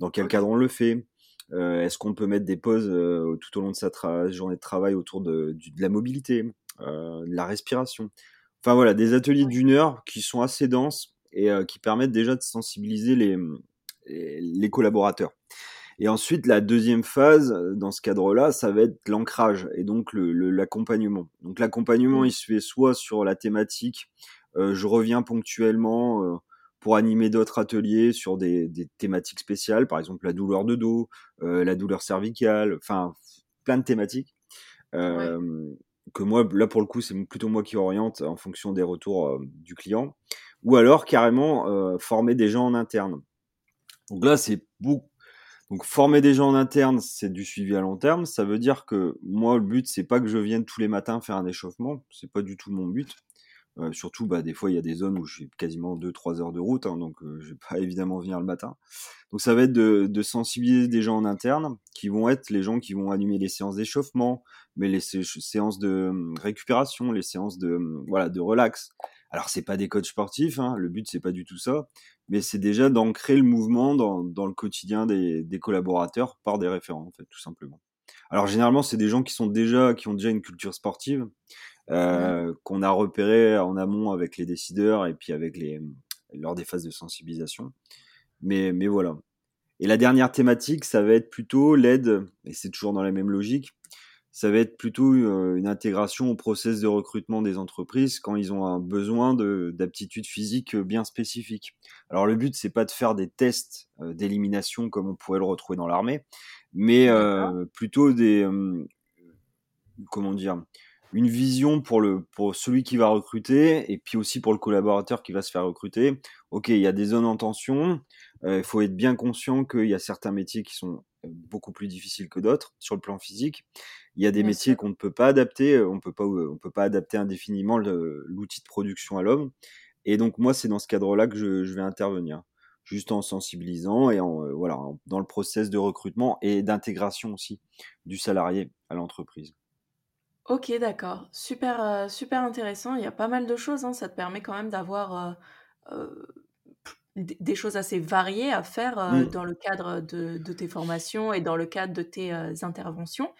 Dans quel cadre on le fait? Euh, Est-ce qu'on peut mettre des pauses euh, tout au long de sa journée de travail autour de, la mobilité, euh, de la respiration? Enfin voilà, des ateliers d'une heure qui sont assez denses et qui permettent déjà de sensibiliser les collaborateurs. Et ensuite, la deuxième phase, euh, dans ce cadre-là, ça va être l'ancrage et donc l'accompagnement. Le, donc l'accompagnement, il se fait soit sur la thématique, euh, je reviens ponctuellement euh, pour animer d'autres ateliers sur des, des, thématiques spéciales, par exemple la douleur de dos, euh, la douleur cervicale, enfin plein de thématiques. Que moi, là pour le coup, c'est plutôt moi qui oriente en fonction des retours du client. Ou alors carrément former des gens en interne. Donc là, c'est beaucoup donc former des gens en interne, c'est du suivi à long terme. Ça veut dire que moi, le but, c'est pas que je vienne tous les matins faire un échauffement. C'est pas du tout mon but. Euh, surtout, bah, des fois, il y a des zones où j'ai quasiment 2-3 heures de route, hein, donc euh, je vais pas évidemment venir le matin. Donc ça va être de, sensibiliser des gens en interne, qui vont être les gens qui vont animer les séances d'échauffement, mais les séances de hum, récupération, les séances de hum, voilà de relax. Alors c'est pas des coachs sportifs, hein, le but c'est pas du tout ça, mais c'est déjà d'ancrer le mouvement dans, dans le quotidien des, des, collaborateurs par des référents, en fait, tout simplement. Alors généralement, c'est des gens qui sont déjà, qui ont déjà une culture sportive, euh, qu'on a repéré en amont avec les décideurs et puis avec les lors des phases de sensibilisation. Mais, mais voilà. Et la dernière thématique, ça va être plutôt l'aide, et c'est toujours dans la même logique, ça va être plutôt euh, une intégration au process de recrutement des entreprises quand ils ont un besoin d'aptitudes physiques euh, bien spécifiques. Alors le but c'est pas de faire des tests euh, d'élimination comme on pourrait le retrouver dans l'armée, mais plutôt des comment dire une vision pour le pour celui qui va recruter et puis aussi pour le collaborateur qui va se faire recruter. Ok, il y a des zones en tension. Il faut être bien conscient qu'il y a certains métiers qui sont beaucoup plus difficiles que d'autres sur le plan physique. Il y a des métiers qu'on ne peut pas adapter, euh, on peut pas, euh, on peut pas adapter indéfiniment l'outil de production à l'homme. Et donc moi, c'est dans ce cadre-là que je, je, vais intervenir, juste en sensibilisant et en euh, voilà, dans le process de recrutement et d'intégration aussi du salarié à l'entreprise. Ok, d'accord, super, super intéressant. Il y a pas mal de choses. Hein. Ça te permet quand même d'avoir des choses assez variées à faire mmh. dans le cadre de, de, tes formations et dans le cadre de tes interventions.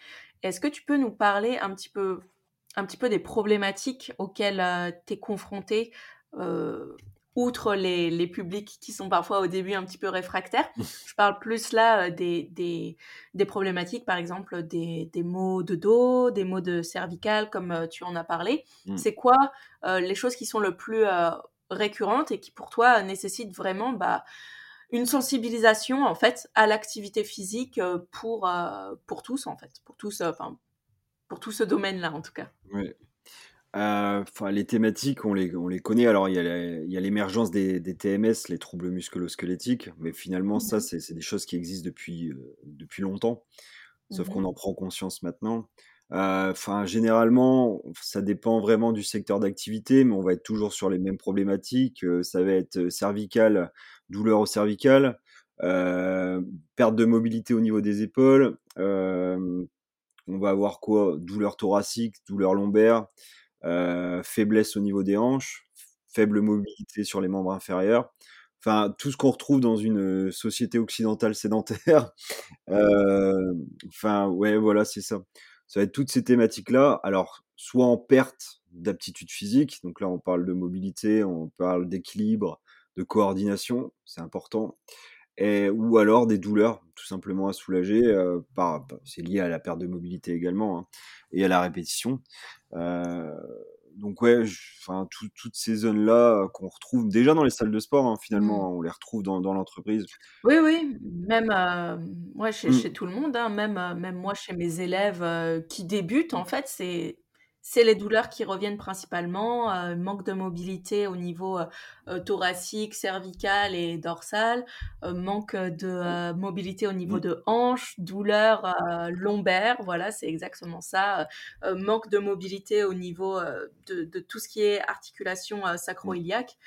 Est-ce que tu peux nous parler un petit peu, un petit peu des problématiques auxquelles euh, tu es confronté, euh, outre les, les, publics qui sont parfois au début un petit peu réfractaires? Je parle plus là euh, des, des, des problématiques, par exemple des, des, maux de dos, des maux de cervical, comme tu en as parlé. Mmh. C'est quoi les choses qui sont le plus récurrentes et qui pour toi nécessitent vraiment... Bah, une sensibilisation en fait à l'activité physique euh, pour, euh, pour tous en fait, pour tous, euh, enfin pour tout ce domaine-là en tout cas. Oui. Enfin, les thématiques, on les, on les connaît. Alors, il y a l'émergence des, des, TMS, les troubles musculo-squelettiques, mais finalement, ça, mmh c'est des choses qui existent depuis, depuis longtemps, sauf mmh qu'on en prend conscience maintenant. Enfin, généralement, ça dépend vraiment du secteur d'activité, mais on va être toujours sur les mêmes problématiques. ça va être cervical, douleur au cervical, euh, perte de mobilité au niveau des épaules. Euh, on va avoir quoi? Douleur thoracique, douleur lombaire, euh, faiblesse au niveau des hanches, faible mobilité sur les membres inférieurs. Enfin, tout ce qu'on retrouve dans une société occidentale sédentaire. enfin, ouais, voilà, c'est ça. Ça va être toutes ces thématiques-là. Alors, soit en perte d'aptitude physique, donc là on parle de mobilité, on parle d'équilibre, de coordination, c'est important, et, ou alors des douleurs tout simplement à soulager, euh, par, bah, c'est lié à la perte de mobilité également, hein, et à la répétition. Euh, donc ouais, enfin toutes ces zones-là qu'on retrouve déjà dans les salles de sport, hein, finalement, mmh. on les retrouve dans, dans l'entreprise. Oui, oui, même euh, ouais, chez, mmh. chez, tout le monde, hein, même, même moi chez mes élèves qui débutent, en fait, c'est c'est les douleurs qui reviennent principalement, euh, manque de mobilité au niveau euh, thoracique, cervical et dorsal, manque de mobilité au niveau de hanche, douleurs lombaires, voilà, c'est exactement ça, manque de mobilité au niveau de, de, tout ce qui est articulation sacro-iliaque.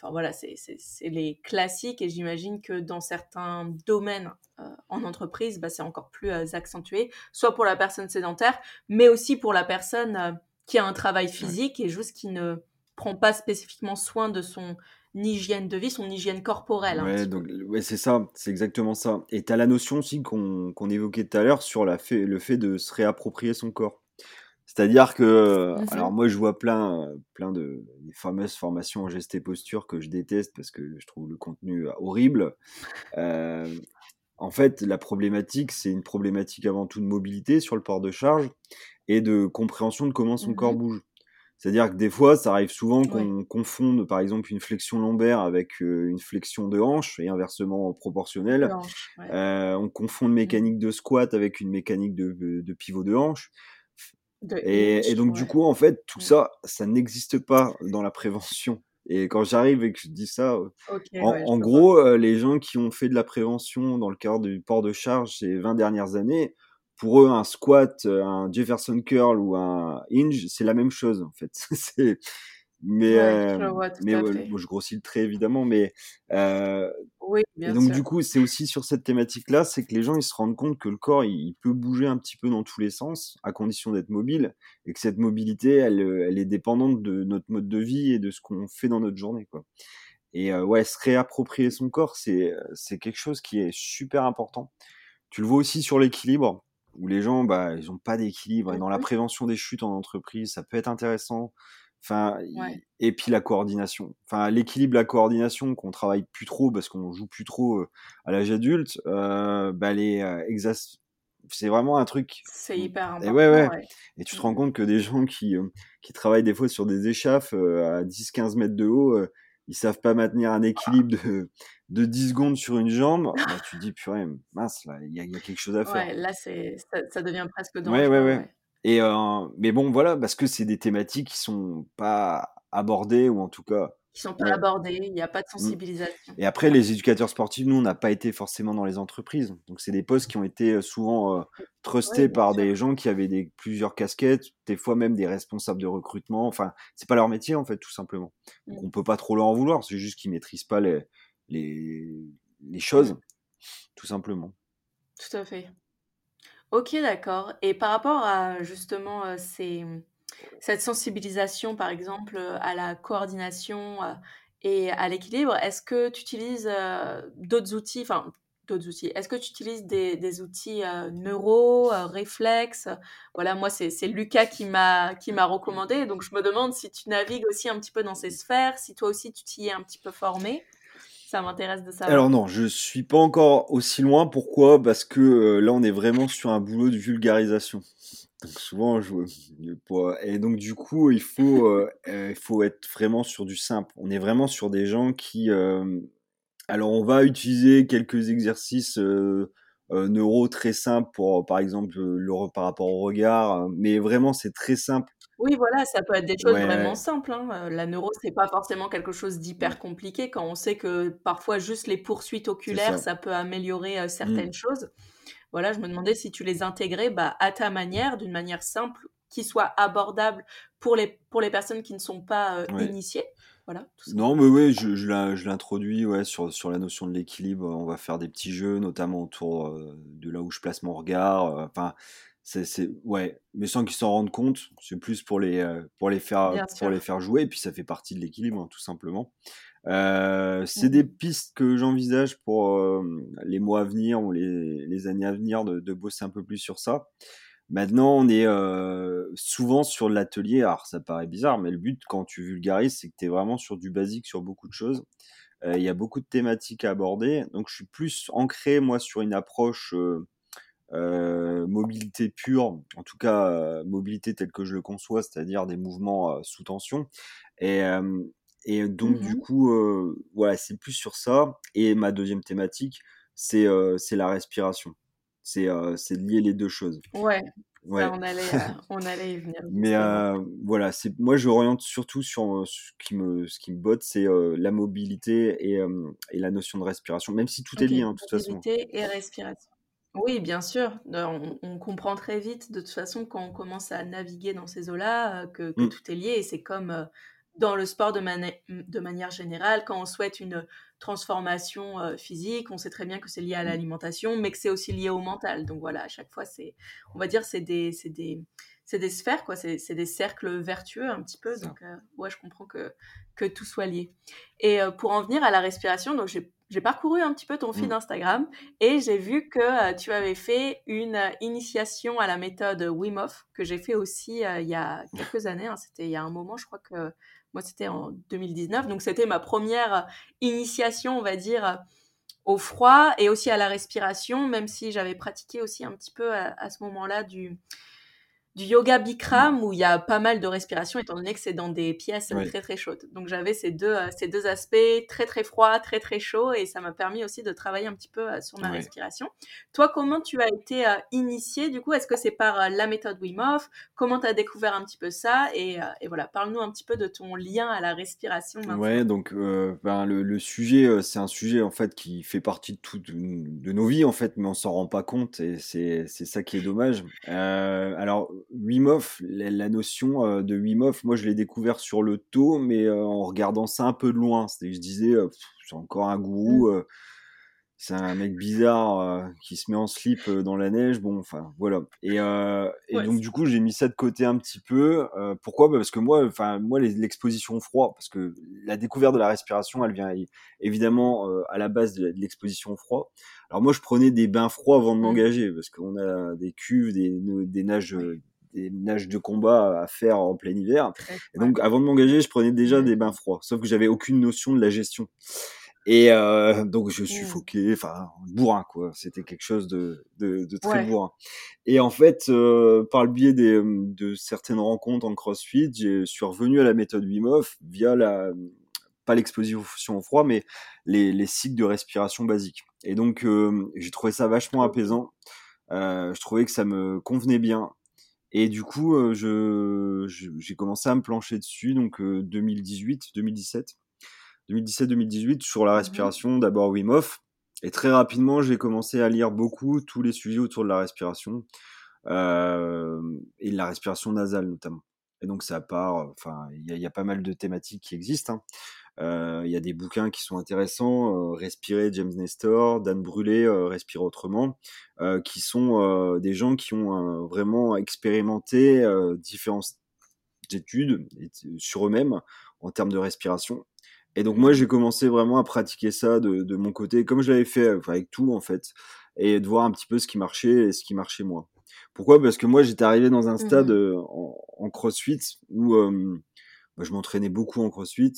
Enfin voilà, c'est les classiques et j'imagine que dans certains domaines euh, en entreprise, bah, c'est encore plus euh, accentué, soit pour la personne sédentaire, mais aussi pour la personne euh, qui a un travail physique et juste qui ne prend pas spécifiquement soin de son hygiène de vie, son hygiène corporelle. Ouais, donc ouais, c'est ça, c'est exactement ça. Et tu as la notion aussi qu'on évoquait tout à l'heure sur la fait, le fait de se réapproprier son corps. C'est-à-dire que, alors moi je vois plein, plein de fameuses formations en geste et posture que je déteste parce que je trouve le contenu horrible. en fait, la problématique, c'est une problématique avant tout de mobilité sur le port de charge et de compréhension de comment son corps mmh bouge. C'est-à-dire que des fois, ça arrive souvent qu'on confonde, par exemple, une flexion lombaire avec une flexion de hanche et inversement proportionnel. on confond une mmh. mécanique de squat avec une mécanique de, de pivot de hanche. Et, donc, du coup, en fait, tout mmh. ça, ça n'existe pas dans la prévention. Et quand j'arrive et que je dis ça, en, gros, les gens qui ont fait de la prévention dans le cadre du port de charge ces 20 dernières années, pour eux, un squat, un Jefferson curl ou un hinge, c'est la même chose, en fait. Mais, mais je grossis le trait évidemment, mais oui, et donc du coup, c'est aussi sur cette thématique-là, c'est que les gens ils se rendent compte que le corps il, peut bouger un petit peu dans tous les sens, à condition d'être mobile, et que cette mobilité, elle, elle est dépendante de notre mode de vie et de ce qu'on fait dans notre journée, quoi. Et ouais, se réapproprier son corps, c'est c'est quelque chose qui est super important. Tu le vois aussi sur l'équilibre, où les gens, bah, ils ont pas d'équilibre. Et dans la prévention des chutes en entreprise, ça peut être intéressant Enfin, et puis la coordination. Enfin, l'équilibre, la coordination, qu'on travaille plus trop parce qu'on joue plus trop à l'âge adulte, euh, bah les c'est vraiment un truc. C'est hyper important. Et ouais, ouais. Et tu te rends mmh. compte que des gens qui, qui travaillent des fois sur des échaffes à 10-15 mètres de haut, ils savent pas maintenir un équilibre de, de 10 secondes sur une jambe. Bah, tu te dis, purée, mince, là, il y, y, a quelque chose à faire. Ouais, là, c'est, ça, ça, devient presque dangereux. Ouais, ouais, ouais. Et mais bon, voilà, parce que c'est des thématiques qui sont pas abordées ou en tout cas. Qui sont pas abordées, il n'y a pas de mmh. sensibilisation. Et après, les éducateurs sportifs, nous, on n'a pas été forcément dans les entreprises. Donc, c'est des postes qui ont été souvent trustés par des gens qui avaient des, plusieurs casquettes, des fois même des responsables de recrutement. Enfin, c'est pas leur métier, en fait, tout simplement. Donc, mmh. on peut pas trop leur en vouloir. C'est juste qu'ils maîtrisent pas les, les, les choses, mmh. tout simplement. Tout à fait. OK, d'accord. Et par rapport à justement euh, cette sensibilisation, par exemple, euh, à la coordination euh, et à l'équilibre, est-ce que tu utilises d'autres outils, enfin d'autres outils, est-ce que tu utilises des, outils neuro, réflexes? Voilà, moi c'est Lucas qui m'a qui m'a recommandé, donc je me demande si tu navigues aussi un petit peu dans ces sphères, si toi aussi tu t'y es un petit peu formé. Ça m'intéresse de savoir. Alors non, je suis pas encore aussi loin. Pourquoi? Parce que euh, là, on est vraiment sur un boulot de vulgarisation. Donc souvent, je, et donc du coup, il faut, euh, il faut être vraiment sur du simple. On est vraiment sur des gens qui, euh, alors on va utiliser quelques exercices neuro très simples pour, par exemple, le par rapport au regard, mais vraiment c'est très simple oui, voilà, ça peut être des choses vraiment simples, hein. La neuro, c'est pas forcément quelque chose d'hyper compliqué quand on sait que parfois juste les poursuites oculaires, ça. peut améliorer, mmh. certaines choses. Voilà, je me demandais si tu les intégrais, bah, à ta manière, d'une manière simple, qui soit abordable pour les pour les personnes qui ne sont pas, initiées. Voilà, Non, mais oui, je je l'introduis, ouais, sur sur la notion de l'équilibre. On va faire des petits jeux, notamment autour, de là où je place mon regard, enfin c'est ouais, mais sans qu'ils s'en rendent compte, c'est plus pour les euh, pour les faire pour les faire jouer et puis ça fait partie de l'équilibre hein, tout simplement. Euh, c'est des mmh pistes que j'envisage pour euh, les mois à venir ou les, les années à venir de, de, bosser un peu plus sur ça. Maintenant, on est souvent sur l'atelier. Alors, ça paraît bizarre, mais le but quand tu vulgarises, c'est que tu es vraiment sur du basique sur beaucoup de choses. Il y a beaucoup de thématiques à aborder. Donc, je suis plus ancré, moi, sur une approche euh, mobilité pure, en tout cas euh, mobilité telle que je le conçois, c'est-à-dire des mouvements euh, sous tension. Et, et donc du mmh coup, voilà, c'est plus sur ça. Et ma deuxième thématique, c'est c'est la respiration. C'est de lier les deux choses. Ouais. Ça, on allait, on allait y venir. Mais voilà, c'est moi je oriente surtout sur ce qui me ce qui me botte, c'est la mobilité et, et, la notion de respiration, même si tout est lié, hein, de toute façon. Mobilité et respiration. Oui, bien sûr. On, on, comprend très vite, de toute façon, quand on commence à naviguer dans ces eaux-là, que, que mmh. tout est lié. Et c'est comme dans le sport de, de, manière générale, quand on souhaite une transformation euh, physique, on sait très bien que c'est lié à mmh. l'alimentation, mais que c'est aussi lié au mental. Donc voilà, à chaque fois, c'est, on va dire, c'est des, c'est des, c'est des sphères, quoi. C'est, c'est des cercles vertueux un petit peu. Donc euh, ouais, je comprends que, que tout soit lié. Et euh, pour en venir à la respiration, donc j'ai j'ai parcouru un petit peu ton feed mmh. Instagram et j'ai vu que tu avais fait une initiation à la méthode Wim Hof que j'ai fait aussi il y a quelques années. Hein. C'était il y a un moment, je crois que moi, c'était en 2019. Donc, c'était ma première initiation, on va dire, au froid et aussi à la respiration, même si j'avais pratiqué aussi un petit peu à ce moment-là du, du yoga Bikram où il y a pas mal de respiration étant donné que c'est dans des pièces très très chaudes. Donc j'avais ces deux, euh, ces deux aspects très très froid, très très chaud et ça m'a permis aussi de travailler un petit peu euh, sur ma respiration. Toi, comment tu as été euh, initié du coup? Est-ce que c'est par la méthode Wim Hof? Comment tu as découvert un petit peu ça? Et, et, voilà, parle-nous un petit peu de ton lien à la respiration. Ouais, donc ben, le, le, sujet, c'est un sujet en fait qui fait partie de, tout, de, nos vies en fait, mais on s'en rend pas compte et c'est ça qui est dommage. alors Wim Hof, la, notion euh, de Wim Hof, moi je l'ai découvert sur le taux, mais euh, en regardant ça un peu de loin. C'est-à-dire je disais, euh, c'est encore un gourou, mmh. c'est un mec bizarre qui se met en slip dans la neige. Bon, enfin voilà. Et, donc du coup j'ai mis ça de côté un petit peu. pourquoi? Bah, Parce que moi, enfin moi l'exposition au froid, parce que la découverte de la respiration, elle vient évidemment à la base de l'exposition au froid. Alors moi, je prenais des bains froids avant de mmh. m'engager parce qu'on a des cuves, des, des nages, des nages de combat à faire en plein hiver. Et donc, avant de m'engager, je prenais déjà des bains froids. Sauf que j'avais aucune notion de la gestion. Et euh, donc, je suis mmh. foqué, enfin, bourrin, quoi. C'était quelque chose de, de, de très bourrin. Et en fait, euh, par le biais des, de certaines rencontres en CrossFit, je suis revenu à la méthode Wim Hof via la, pas l'exposition au froid, mais les, les cycles de respiration basiques. Et donc, euh, j'ai trouvé ça vachement apaisant. Euh, je trouvais que ça me convenait bien. Et du coup, euh, je, j'ai commencé à me plancher dessus, donc 2018, 2017. 2017-2018 sur la mmh respiration, d'abord Wim Hof. Et très rapidement, j'ai commencé à lire beaucoup tous les sujets autour de la respiration euh, et de la respiration nasale notamment. Et donc ça part, enfin, il y, y, a pas mal de thématiques qui existent. Hein. Euh, il y a des bouquins qui sont intéressants, euh, Respirer, James Nestor, Dan Brûlé, euh, Respirer autrement, qui sont des gens qui ont vraiment expérimenté différentes études sur eux-mêmes en termes de respiration. Et donc moi j'ai commencé vraiment à pratiquer ça de, de mon côté, comme je l'avais fait avec tout en fait, et de voir un petit peu ce qui marchait et ce qui marchait moins. Pourquoi? Parce que moi j'étais arrivé dans un stade mmh en, en, CrossFit où bah, je m'entraînais beaucoup en CrossFit,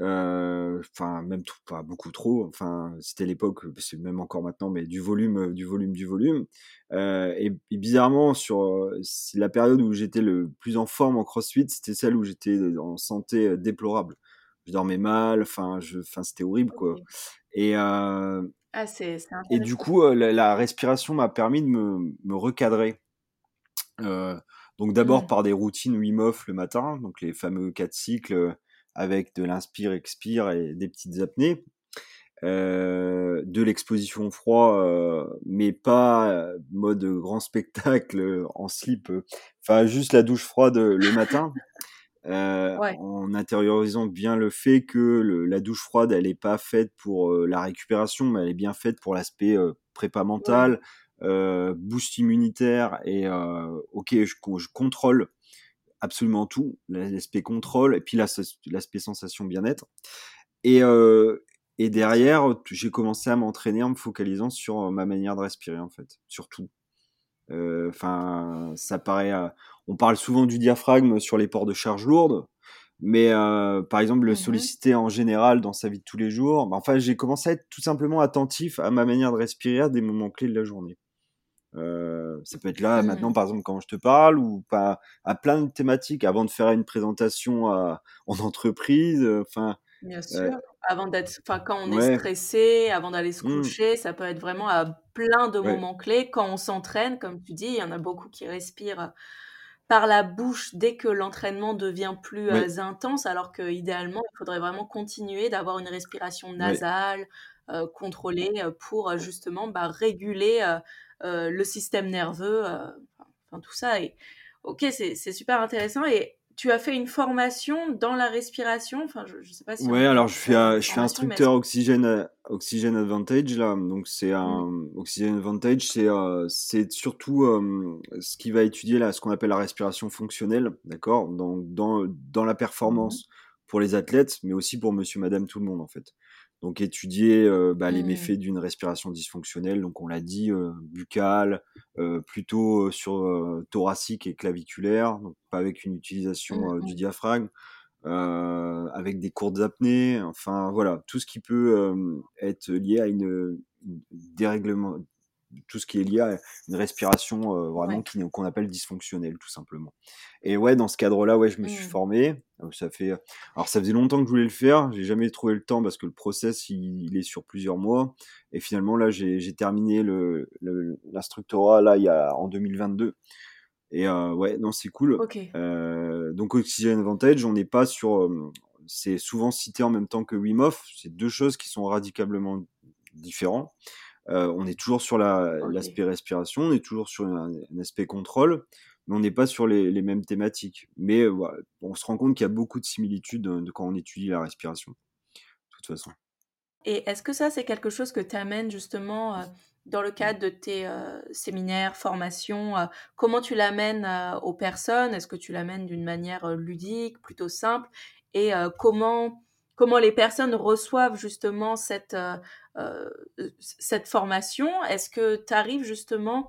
enfin même pas beaucoup trop. Enfin, c'était l'époque, c'est même encore maintenant, mais du volume, du volume, du volume. Et, bizarrement, sur la période où j'étais le plus en forme en CrossFit, c'était celle où j'étais en santé déplorable. Je dormais mal, enfin, je, enfin, c'était horrible quoi. Et ah, et du coup, la, respiration m'a permis de me, me recadrer. donc d'abord mmh. par des routines Wim Hof le matin, donc les fameux quatre cycles avec de l'inspire, expire et des petites apnées. Euh, de l'exposition froid, euh, mais pas euh, mode grand spectacle en slip. Enfin, juste la douche froide le matin. en intériorisant bien le fait que la douche froide, elle n'est pas faite pour la récupération, mais elle est bien faite pour l'aspect prépa mental, boost immunitaire et ok, je, je contrôle absolument tout, l'aspect contrôle et puis l'aspect sensation bien-être. Et, euh, et derrière, j'ai commencé à m'entraîner en me focalisant sur euh, ma manière de respirer en fait, surtout. Euh, enfin, ça paraît. on parle souvent du diaphragme sur les ports de charge lourde, mais par exemple le mmh solliciter en général dans sa vie de tous les jours. Bah, enfin, j'ai commencé à être tout simplement attentif à ma manière de respirer à des moments clés de la journée. Euh, ça peut être là mmh. maintenant, par exemple, quand je te parle, ou pas à plein de thématiques avant de faire une présentation à, en entreprise. Enfin, Bien sûr, avant d'être enfin, quand on est stressé, avant d'aller se Mmh. coucher, ça peut être vraiment à plein de Ouais. moments clés. Quand on s'entraîne, comme tu dis, il y en a beaucoup qui respirent par la bouche dès que l'entraînement devient plus, Ouais. intense, alors qu'idéalement, il faudrait vraiment continuer d'avoir une respiration nasale, contrôlée, pour, justement, bah, réguler, heu, le système nerveux, enfin enfin tout ça et OK, c'est super intéressant et tu as fait une formation dans la respiration? Enfin, je je sais pas si Ouais, alors je fais, suis est-ce instructeur Oxygène, heu, Oxygène Advantage là, donc c'est Mmh. un Oxygène Advantage, c'est, surtout, ce qui va étudier là, ce qu'on appelle la respiration fonctionnelle, d'accord? Dans dans dans la Mmh mh. performance pour les athlètes, mais aussi pour monsieur, madame, tout le monde, en fait. Donc étudier, bah, les Mmh. méfaits d'une respiration dysfonctionnelle, donc on l'a dit, buccale, plutôt, sur, thoracique et claviculaire, donc pas avec une Mmh utilisation, du mh. diaphragme, avec des courtes apnées, enfin voilà, tout ce qui peut, être lié à une dérèglement tout ce qui est lié à une respiration, heu, vraiment Ouais. qui qu'on appelle dysfonctionnelle, tout simplement et ouais, dans ce cadre-là, ouais, je me suis Mmh. formé, donc ça fait, alors ça faisait longtemps que je voulais le faire, j'ai jamais trouvé le temps parce que le process, il il est sur plusieurs mois et finalement là, j'ai j'ai terminé le le l'instructorat là, il y a en 2022 et heu, ouais, non, c'est cool, OK. heu, donc Oxygène Advantage, on n'est pas sur, c'est souvent cité en même temps que Wim Hof, c'est 2 choses qui sont radicalement différents. Heu, on est toujours sur la l'aspect respiration, on est toujours sur un un aspect contrôle, mais on n'est pas sur les les mêmes thématiques, mais voilà, on se rend compte qu'il y a beaucoup de similitudes, de quand on étudie la respiration, de toute façon. Et est-ce que ça, c'est quelque chose que tu amènes justement, dans le cadre de tes, séminaires, formations? Comment tu l'amènes, aux personnes? Est-ce que tu l'amènes d'une manière, ludique, plutôt simple? Et comment comment les personnes reçoivent justement cette, heu, c cette formation? Est-ce que tu arrives justement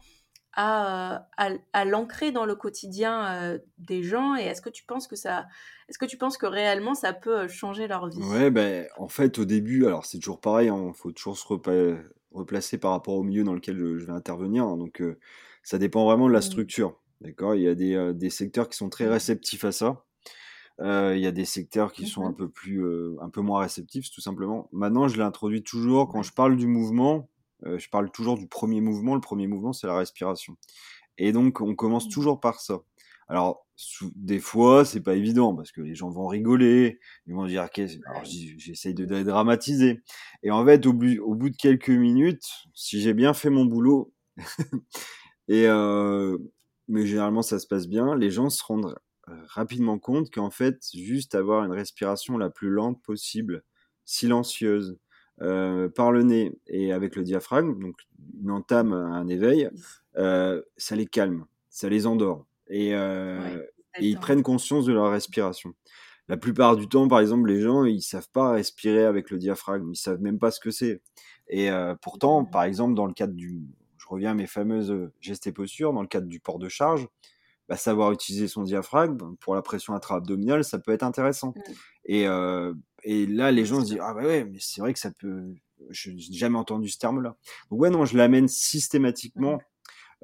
à, à l'ancrer dans le quotidien, heu, des gens? Et est-ce que tu penses que ça est-ce que tu penses que réellement ça peut, changer leur vie? Ouais, beh, en fait, au début, alors c'est toujours pareil, hein, faut toujours se replacer par rapport au milieu dans lequel je je vais intervenir, hein, donc ça dépend vraiment de la Mmh. structure, d'accord? Il y a des, des secteurs qui sont très Mmh. réceptifs à ça, il y a des secteurs qui Mmh sont un mh. peu plus, heu, un peu moins réceptifs, tout simplement. Maintenant, je l'introduis toujours quand je parle du mouvement, heu, je parle toujours du 1er mouvement. Le 1er mouvement, c'est la respiration et donc on commence Mmh. toujours par ça. Alors des fois, c'est pas évident parce que les gens vont rigoler, ils vont dire: «Qu'est-ce» alors j'essaye de dédramatiser et en fait, au bu au bout de quelques minutes, si j'ai bien fait mon boulot et mais généralement ça se passe bien, les gens se rendent, rapidement compte qu'en fait, juste avoir une respiration la plus lente possible, silencieuse, heu, par le nez et avec le diaphragme, donc une entame, un éveil, heu, ça les calme, ça les endort et Ouais, et ils prennent conscience de leur respiration. La plupart du temps, par exemple, les gens, ils savent pas respirer avec le diaphragme, ils savent même pas ce que c'est et pourtant, par exemple, dans le cadre du je reviens à mes fameuses, gestes et postures, dans le cadre du port de charge, bah, savoir utiliser son diaphragme pour la pression intra-abdominale, ça peut être intéressant Mmh. et heu et là, les gens se disent: «Ah bah ouais, mais c'est vrai que ça peut» je j'ai jamais entendu ce terme-là. Donc ouais, non, je l'amène Mmh. systématiquement,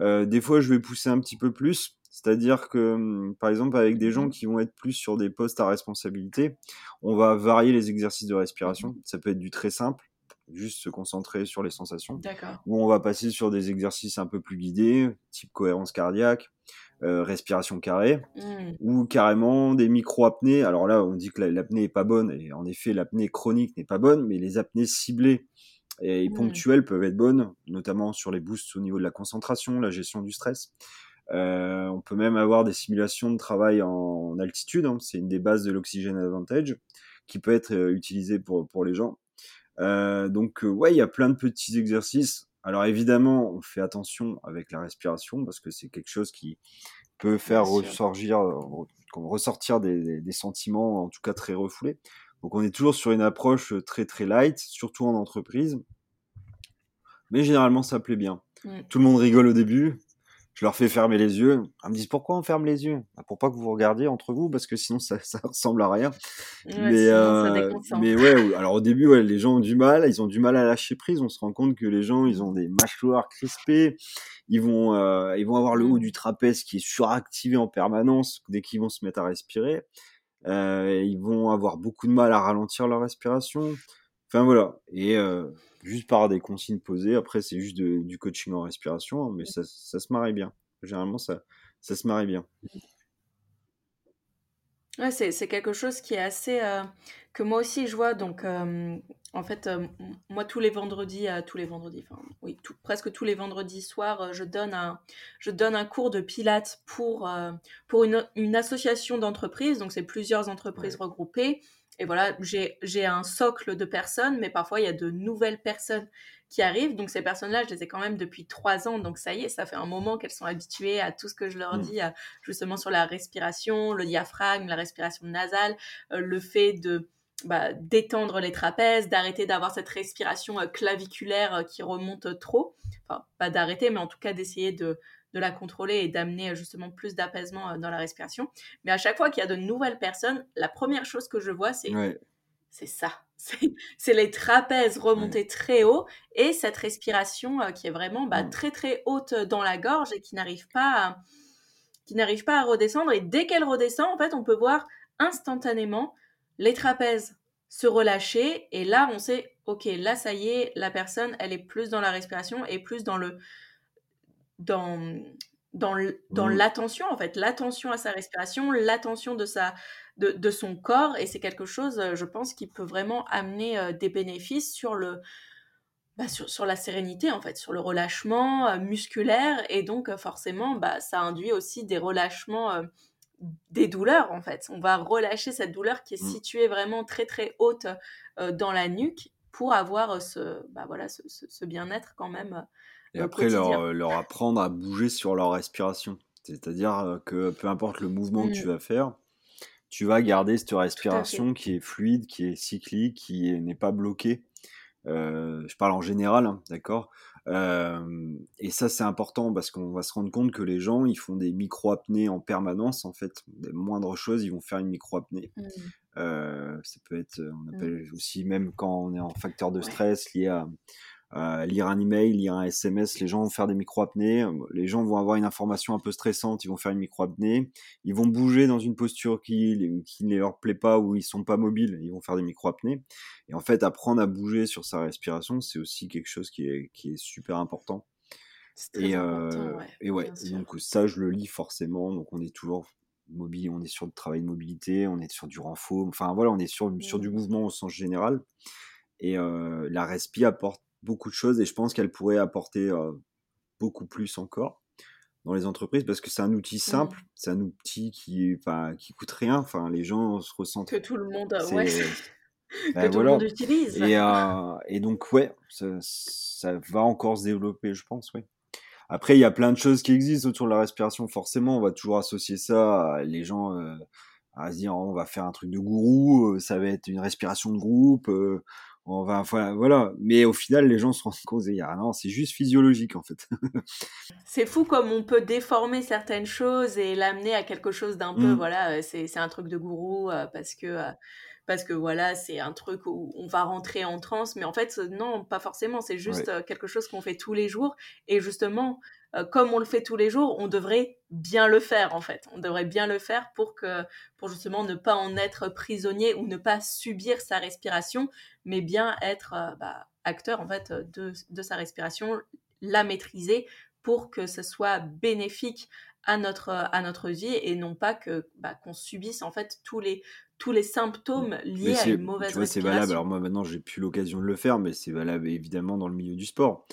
heu, des fois, je vais pousser un petit peu plus, c'est-à-dire que, mmh, par exemple, avec des gens mh. qui vont être plus sur des postes à responsabilité, on va varier les exercices de respiration. Ça peut être du très simple, juste se concentrer sur les sensations ou on va passer sur des exercices un peu plus guidés, type cohérence cardiaque, heu, respiration carrée Mmh. ou carrément des micro-apnées. Alors là, on dit que l'a l'apnée est pas bonne et en effet, l'apnée chronique n'est pas bonne, mais les apnées ciblées et Mmh. ponctuelles peuvent être bonnes, notamment sur les boosts au niveau de la concentration, la gestion du stress. Heu, on peut même avoir des simulations de travail en altitude, hein, c'est une des bases de l'Oxygène Advantage qui peut être, heu, utilisée pour pour les gens. Donc ouais, il y a plein de petits exercices. Alors évidemment, on fait attention avec la respiration parce que c'est quelque chose qui peut faire re ressortir des des des sentiments, en tout cas très refoulés. Donc on est toujours sur une approche, heu, très, très light, surtout en entreprise mais généralement, ça plaît bien. Tout le monde rigole au début, je leur fais fermer les yeux. Ils me disent: «Pourquoi on ferme les yeux?» «Bah, pour pas que vous regardiez entre vous parce que sinon ça ça ressemble à rien». Ouais, Mais ouais, ou alors au début, ouais, les gens ont du mal, ils ont du mal à lâcher prise. On se rend compte que les gens, ils ont des mâchoires crispées, ils vont, ils vont avoir le haut Mmh. du trapèze qui est suractivé en permanence dès qu'ils vont se mettre à respirer ils vont avoir beaucoup de mal à ralentir leur respiration. Enfin voilà. Et juste par des consignes posées, après c'est juste du coaching en respiration, hein, mais ça, ça, se marie bien. Généralement, ça, ça se marie bien. Ouais, c'est quelque chose qui est assez que moi aussi je vois. Donc, en fait, moi tous les vendredis, tous les vendredis, enfin oui, presque tous les vendredis soirs, je donne un, je donne un cours de pilates pour pour une, une association d'entreprises. Donc, c'est plusieurs entreprises regroupées. Et voilà, j'ai un socle de personnes, mais parfois il y a de nouvelles personnes qui arrivent. Donc ces personnes-là, je les ai quand même depuis trois ans. Donc ça y est, ça fait un moment qu'elles sont habituées à tout ce que je leur mmh. dis, justement sur la respiration, le diaphragme, la respiration nasale, euh, le fait de bah, d'étendre les trapèzes, d'arrêter d'avoir cette respiration euh, claviculaire euh, qui remonte trop. Enfin, pas d'arrêter, mais en tout cas d'essayer de, de la contrôler et d'amener justement plus d'apaisement euh, dans la respiration. Mais à chaque fois qu'il y a de nouvelles personnes, la première chose que je vois, c'est c'est ça. C'est les trapèzes remontés très haut et cette respiration euh, qui est vraiment bah, très très haute dans la gorge et qui n'arrive pas à, qui n'arrive pas à redescendre. Et dès qu'elle redescend, en fait, on peut voir instantanément les trapèzes se relâcher et là, on sait, ok, là, ça y est, la personne, elle est plus dans la respiration et plus dans le dans, dans, dans mmh. l'attention, en fait, l'attention à sa respiration, l'attention de, sa, de, de, son corps. Et c'est quelque chose, je pense, qui peut vraiment amener euh, des bénéfices sur, le, bah, sur, sur, la sérénité, en fait, sur le relâchement euh, musculaire. Et donc, euh, forcément, bah, ça induit aussi des relâchements des douleurs, en fait. On va relâcher cette douleur qui est mmh. située vraiment très, très haute dans la nuque pour avoir ce, bah, voilà, ce, ce bien-être quand même et après, leur, leur, apprendre à bouger sur leur respiration. C'est-à-dire que peu importe le mouvement que tu mmh. vas faire, tu vas garder cette respiration qui est fluide, qui est cyclique, qui n'est pas bloquée. Euh, je parle en général, hein, d'accord? Euh, Et ça, c'est important parce qu'on va se rendre compte que les gens, ils font des micro-apnées en permanence, en fait. Des moindres choses, ils vont faire une micro-apnée. Mmh. Euh, ça peut être, on mmh. appelle aussi, même quand on est en facteur de stress lié à, euh, lire un email, lire un SMS, les gens vont faire des micro-apnées, les gens vont avoir une information un peu stressante, ils vont faire une micro-apnée, ils vont bouger dans une posture qui, qui ne leur plaît pas ou ils sont pas mobiles, ils vont faire des micro-apnées. Et en fait, apprendre à bouger sur sa respiration, c'est aussi quelque chose qui est, qui est super important. Et, euh, et ouais, donc ça, je le lis forcément, donc on est toujours mobile, on est sur le travail de mobilité, on est sur du renfort, enfin voilà, on est sur, sur du mmh. mouvement au sens général. Et euh, la respi apporte beaucoup de choses et je pense qu'elle pourrait apporter beaucoup plus encore dans les entreprises parce que c'est un outil simple, c'est un outil qui, enfin, qui coûte rien. Enfin, les gens se ressentent. Que tout le monde, ouais. que tout le monde utilise. Et, et donc, ouais, ça, ça, va encore se développer, je pense, oui. Après, il y a plein de choses qui existent autour de la respiration. Forcément, on va toujours associer ça à les gens à se dire on va faire un truc de gourou, ça va être une respiration de groupe enfin, voilà. Mais au final, les gens se rendent compte, ah non, c'est juste physiologique en fait. c'est fou comme on peut déformer certaines choses et l'amener à quelque chose d'un peu, mmh. voilà, euh, c'est un truc de gourou euh, parce que euh, parce que voilà, c'est un truc où on va rentrer en transe, mais en fait, non, pas forcément, c'est juste quelque chose qu'on fait tous les jours. Et justement, euh, comme on le fait tous les jours, on devrait bien le faire en fait. On devrait bien le faire pour que, pour justement ne pas en être prisonnier ou ne pas subir sa respiration, mais bien être euh, bah, acteur en fait de, de, sa respiration, la maîtriser pour que ce soit bénéfique à notre à notre vie et non pas que bah, qu'on subisse en fait tous les tous les symptômes liés à une mauvaise tu vois, C'est valable. Alors moi maintenant j'ai plus l'occasion de le faire, mais c'est valable évidemment dans le milieu du sport.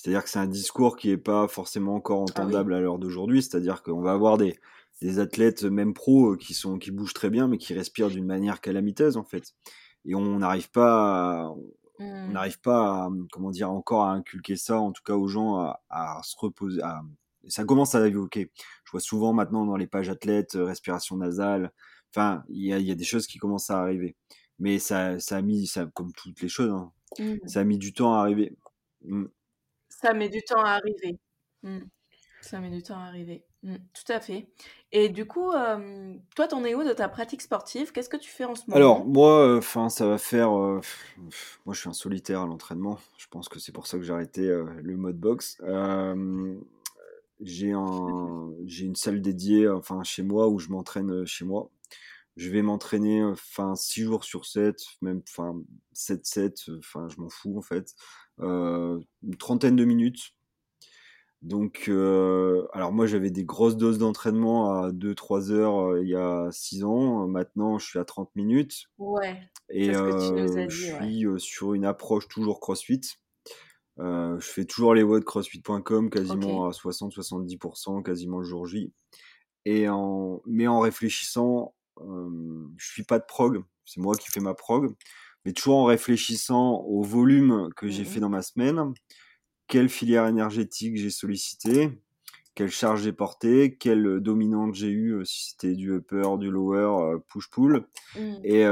C'est-à-dire que c'est un discours qui n'est pas forcément encore ah entendable à l'heure d'aujourd'hui. C'est-à-dire qu'on va avoir des, des athlètes, même pros, euh, qui, sont, qui bougent très bien, mais qui respirent d'une manière calamiteuse, en fait. Et on n'arrive pas, à, on mmh. n'arrive pas, comment dire, encore à inculquer ça, en tout cas aux gens, à, se reposer. Ça commence à évoquer. Je vois souvent maintenant dans les pages athlètes, euh, respiration nasale. Enfin, il y a, y a, des choses qui commencent à arriver. Mais ça, ça a mis, ça, comme toutes les choses, hein, mmh. ça a mis du temps à arriver. Mmh. Ça met du temps à arriver. Mmh. Ça met du temps à arriver. Mmh, tout à fait. Et du coup, toi, t'en es où de ta pratique sportive? Qu'est-ce que tu fais en ce moment? Alors, moi, enfin, ça va faire. moi, je suis un solitaire à l'entraînement. Je pense que c'est pour ça que j'ai arrêté le mode box. j'ai un, j'ai une salle dédiée, enfin, chez moi où je m'entraîne chez moi. je vais m'entraîner enfin 6 jours sur 7, même enfin 7-7, enfin je m'en fous en fait. Une trentaine de minutes. Donc, alors moi j'avais des grosses doses d'entraînement à 2-3 heures il y a 6 ans. Maintenant je suis à 30 minutes. Ouais. Et je suis sur une approche toujours CrossFit. je fais toujours les WOD CrossFit.com quasiment à 60-70%, quasiment le jour J. Et en, mais en réfléchissant euh, je suis pas de prog, c'est moi qui fais ma prog, mais toujours en réfléchissant au volume que j'ai fait mmh dans ma semaine, quelle filière énergétique j'ai sollicité, quelle charge j'ai porté, quelle dominante j'ai eu, si c'était du upper, du lower, push-pull, mmh. et,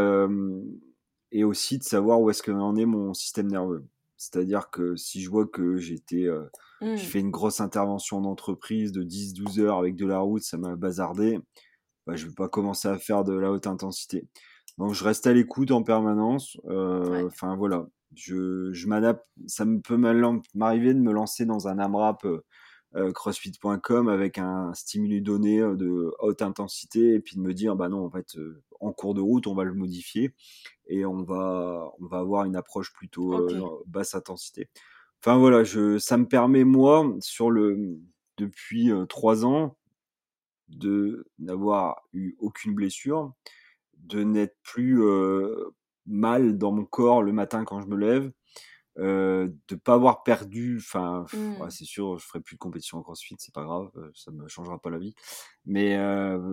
et aussi de savoir où est-ce que en est mon système nerveux. C'est-à-dire que si je vois que j'étais, j'ai mmh. fait une grosse intervention d'entreprise de 10-12 heures avec de la route, ça m'a bazardé, bah, je ne vais pas commencer à faire de la haute intensité. Donc je reste à l'écoute en permanence. Euh, enfin voilà, je, je m'adapte. Ça me peut m'arriver de me lancer dans un AMRAP euh, euh, crossfit.com avec un stimuli donné de haute intensité et puis de me dire bah non en fait en cours de route on va le modifier et on va on va avoir une approche plutôt basse intensité. Enfin voilà, je, ça me permet moi sur le depuis trois ans de n'avoir eu aucune blessure, de n'être plus mal dans mon corps le matin quand je me lève, euh, de pas avoir perdu, enfin, mmh. c'est sûr, je ferai plus de compétition en CrossFit, c'est pas grave, ça me changera pas la vie. Mais,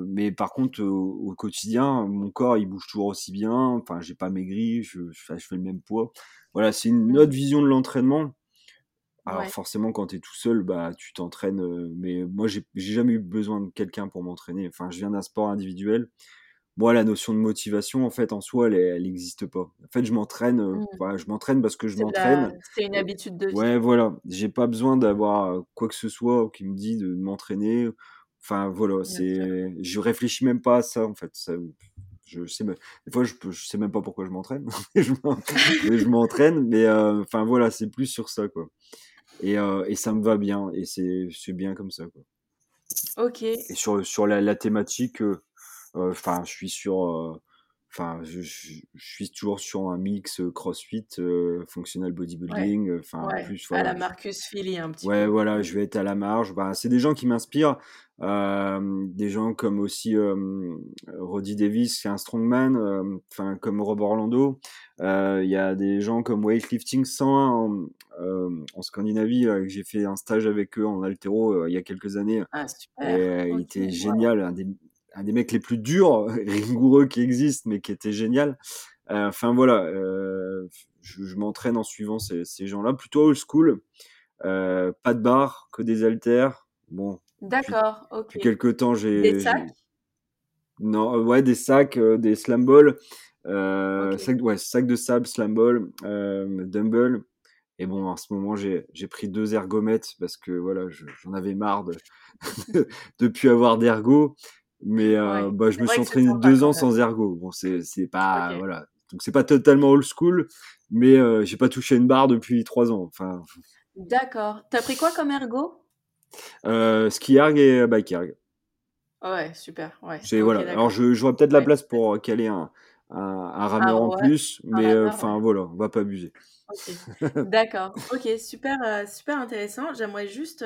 mais par contre, au, quotidien, mon corps il bouge toujours aussi bien. Enfin, j'ai pas maigri, je, je, fais le même poids. Voilà, c'est une mmh. autre vision de l'entraînement alors forcément, quand tu es tout seul, bah, tu t'entraînes. mais moi, j'ai jamais eu besoin de quelqu'un pour m'entraîner. Enfin, je viens d'un sport individuel. Moi, la notion de motivation, en fait, en soi, elle n'existe pas. En fait, je m'entraîne. Mmh. je m'entraîne parce que je m'entraîne. C'est une habitude de vie. Ouais, voilà. J'ai pas besoin d'avoir quoi que ce soit qui me dit de m'entraîner. Enfin, voilà. C'est. Je réfléchis même pas à ça, en fait. Ça, je sais des fois je, je sais même pas pourquoi je m'entraîne je m'entraîne mais enfin voilà c'est plus sur ça quoi et, euh, et ça me va bien, et c'est bien comme ça. Quoi. Ok. Et sur, sur la, la thématique, euh, euh, enfin, je suis sur. Enfin, je, je, suis toujours sur un mix CrossFit, functional bodybuilding, enfin plus à la Marcus Philly un petit ouais, peu. Ouais, voilà, je vais être à la marge. Bah, c'est des gens qui m'inspirent, des gens comme aussi Roddy Davis, qui est un strongman, enfin comme Rob Orlando. Il y a des gens comme Weightlifting 101 en, Scandinavie, que j'ai fait un stage avec eux en altéro il y a quelques années. Ah, super. il était génial, un des un des mecs les plus durs, rigoureux qui existent, mais qui était génial. Euh, enfin voilà, euh, je, m'entraîne en suivant ces, ces gens-là, plutôt old school. Euh, pas de barre, que des haltères. Bon. D'accord, ok. Depuis quelques temps, j'ai. Des sacs? Non, ouais, des sacs, des slam balls. Euh, sac, ouais, sac de sable, slam ball, dumbbell. Et bon, en ce moment, j'ai pris deux ergomètres parce que voilà, j'en avais marre de, de plus avoir d'ergo. Mais euh, bah, je me suis entraîné deux ans sans ergo. Bon, c'est pas voilà, donc c'est pas totalement old school, mais euh, j'ai pas touché une barre depuis trois ans. Enfin. D'accord. T'as pris quoi comme ergo? euh, Ski erg et bike erg. Ouais, super. Ouais. voilà. Alors je, vois peut-être la place pour caler un, un, un rameur en plus, mais euh, enfin voilà, on va pas abuser. D'accord. Ok, super, euh, super intéressant. J'aimerais juste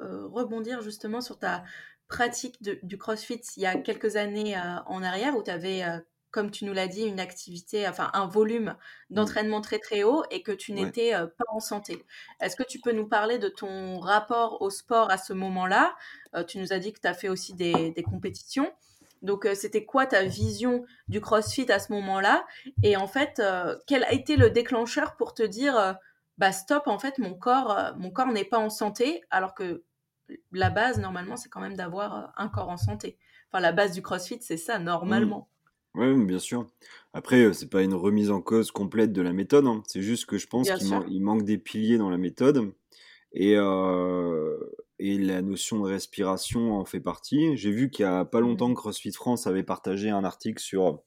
rebondir justement sur ta pratique du CrossFit il y a quelques années euh, en arrière où tu avais, euh, comme tu nous l'as dit, une activité, enfin un volume mmh. d'entraînement très très haut et que tu n'étais euh, pas en santé. Est-ce que tu peux nous parler de ton rapport au sport à ce moment-là? Tu nous as dit que tu as fait aussi des, des compétitions. Donc, c'était quoi ta vision du CrossFit à ce moment-là? Et en fait, quel a été le déclencheur pour te dire, bah stop, en fait, mon corps, mon corps n'est pas en santé, alors que la base, normalement, c'est quand même d'avoir euh, un corps en santé. Enfin, la base du crossfit, c'est ça, normalement. Mmh. Oui, bien sûr. Après, euh, c'est pas une remise en cause complète de la méthode. Hein. C'est juste que je pense qu'il manque des piliers dans la méthode. Et, euh, et la notion de respiration en fait partie. J'ai vu qu'il y a pas longtemps mmh. que CrossFit France avait partagé un article sur,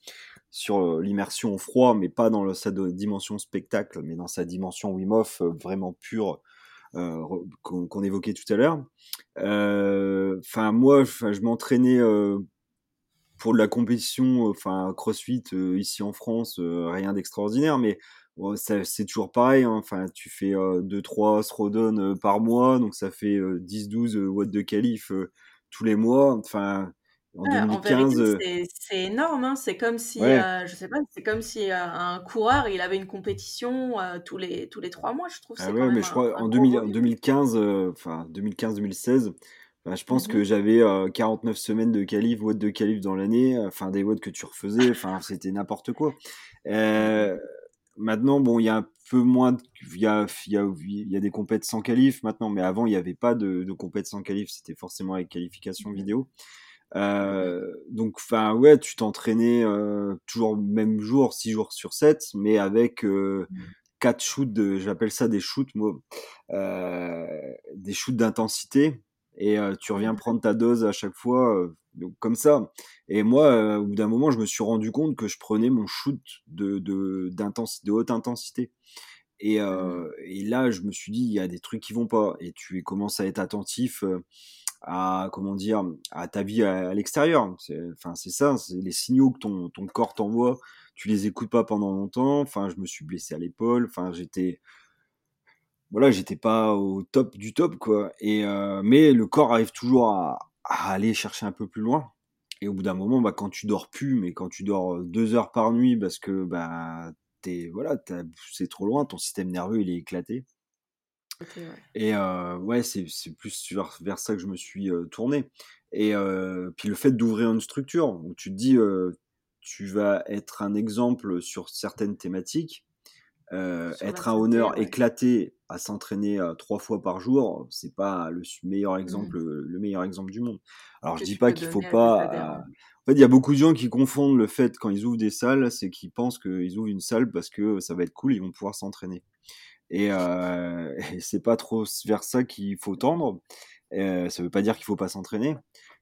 sur l'immersion au froid, mais pas dans sa dimension spectacle, mais dans sa dimension Wim Hof vraiment pure euh, qu'on évoquait tout à l'heure. Euh, enfin, moi, je m'entraînais euh, pour de la compétition, enfin CrossFit ici en France, rien d'extraordinaire, mais c'est toujours pareil. Hein. Enfin, tu fais 2-3 throwdowns par mois, donc ça fait 10-12 watts de qualif tous les mois. Enfin, en 2015, c'est énorme. Hein. C'est comme si, je sais pas, c'est comme si un coureur, il avait une compétition tous les tous les trois mois. Je trouve. Ah ouais, mais je crois en 2015, enfin 2015-2016. je pense que mmh j'avais 49 semaines de qualif, watts de qualif dans l'année, enfin des watts que tu refaisais, enfin c'était n'importe quoi. Euh, Maintenant, bon, il y a un peu moins, il y a, y, a, y a des compètes sans qualif maintenant, mais avant, il n'y avait pas de, de compètes sans qualif, c'était forcément avec qualification vidéo. Euh, donc, enfin, ouais, tu t'entraînais euh, toujours le même jour, 6 jours sur 7, mais avec euh, 4 shoots, de, j'appelle ça des shoots, moi, euh, des shoots d'intensité, et euh, tu reviens prendre ta dose à chaque fois euh, donc comme ça. Et moi euh, au bout d'un moment je me suis rendu compte que je prenais mon shoot de de d'intensité de haute intensité. Et, mmh. et là je me suis dit il y a des trucs qui vont pas. Et tu commences à être attentif à comment dire à ta vie à, l'extérieur enfin c'est ça c'est les signaux que ton corps t'envoie tu les écoutes pas pendant longtemps enfin je me suis blessé à l'épaule enfin j'étais voilà, j'étais pas au top du top, quoi. Et euh, mais le corps arrive toujours à, aller chercher un peu plus loin. Et au bout d'un moment, bah, quand tu dors plus, mais quand tu dors euh, deux heures par nuit parce que bah, t'es, voilà, c'est trop loin, ton système nerveux il est éclaté. Et euh, ouais, c'est plus vers, ça que je me suis tourné. Et puis le fait d'ouvrir une structure où tu te dis, tu vas être un exemple sur certaines thématiques, euh, être un honneur éclaté à s'entraîner euh, trois fois par jour, c'est pas le meilleur exemple, mmh. le meilleur exemple du monde. Alors je dis pas qu'il faut pas. Euh, en fait, il y a beaucoup de gens qui confondent le fait quand ils ouvrent des salles, c'est qu'ils pensent qu'ils ouvrent une salle parce que ça va être cool, ils vont pouvoir s'entraîner. Et, euh, et c'est pas trop vers ça qu'il faut tendre. Euh, ça veut pas dire qu'il faut pas s'entraîner.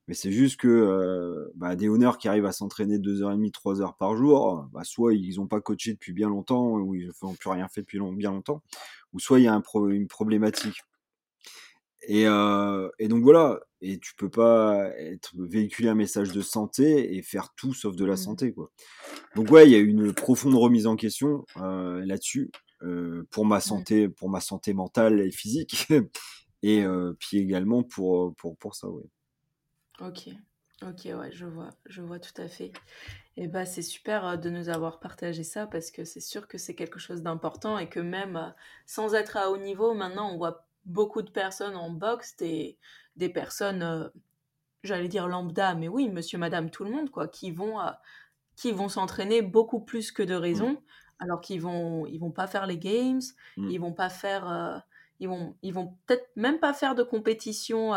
Mais c'est juste que euh, bah, des honneurs qui arrivent à s'entraîner 2h30, 3 heures par jour, bah, soit ils n'ont pas coaché depuis bien longtemps, ou ils n'ont plus rien fait depuis bien longtemps, ou soit il y a un une problématique. Et, euh, et, donc voilà, et tu peux pas être véhiculer un message de santé et faire tout sauf de la mmh. santé quoi. Donc ouais, il y a une profonde remise en question euh, là-dessus pour ma santé, pour ma santé mentale et physique, et euh, puis également pour pour pour ça ouais. Ok, ok, ouais, je vois, je vois tout à fait. Et bah, c'est super euh, de nous avoir partagé ça parce que c'est sûr que c'est quelque chose d'important et que même euh, sans être à haut niveau, maintenant on voit beaucoup de personnes en boxe, des, des personnes, euh, j'allais dire lambda, mais oui, monsieur, madame, tout le monde, quoi, qui vont, qui vont s'entraîner beaucoup plus que de mmh. Alors qu'ils vont, ils vont pas faire les games, mmh. ils vont pas faire, ils vont, ils vont peut-être même pas faire de compétition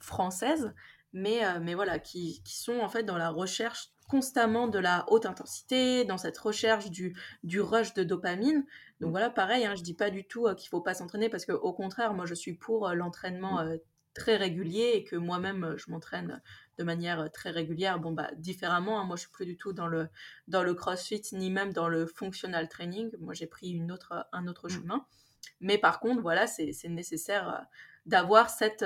française, mais, euh, mais voilà, qui, qui, sont en fait dans la recherche constamment de la haute intensité, dans cette recherche du, du rush de dopamine. Donc mmh. voilà, pareil, hein, je dis pas du tout euh, qu'il faut pas s'entraîner parce que au contraire, moi je suis pour euh, l'entraînement mmh. Très régulier et que moi-même je m'entraîne de manière très régulière. Bon bah différemment, hein, moi je suis plus du tout dans le dans le CrossFit ni même dans le functional training. Moi j'ai pris une autre un autre mmh. chemin. Mais par contre, voilà, c'est nécessaire d'avoir cette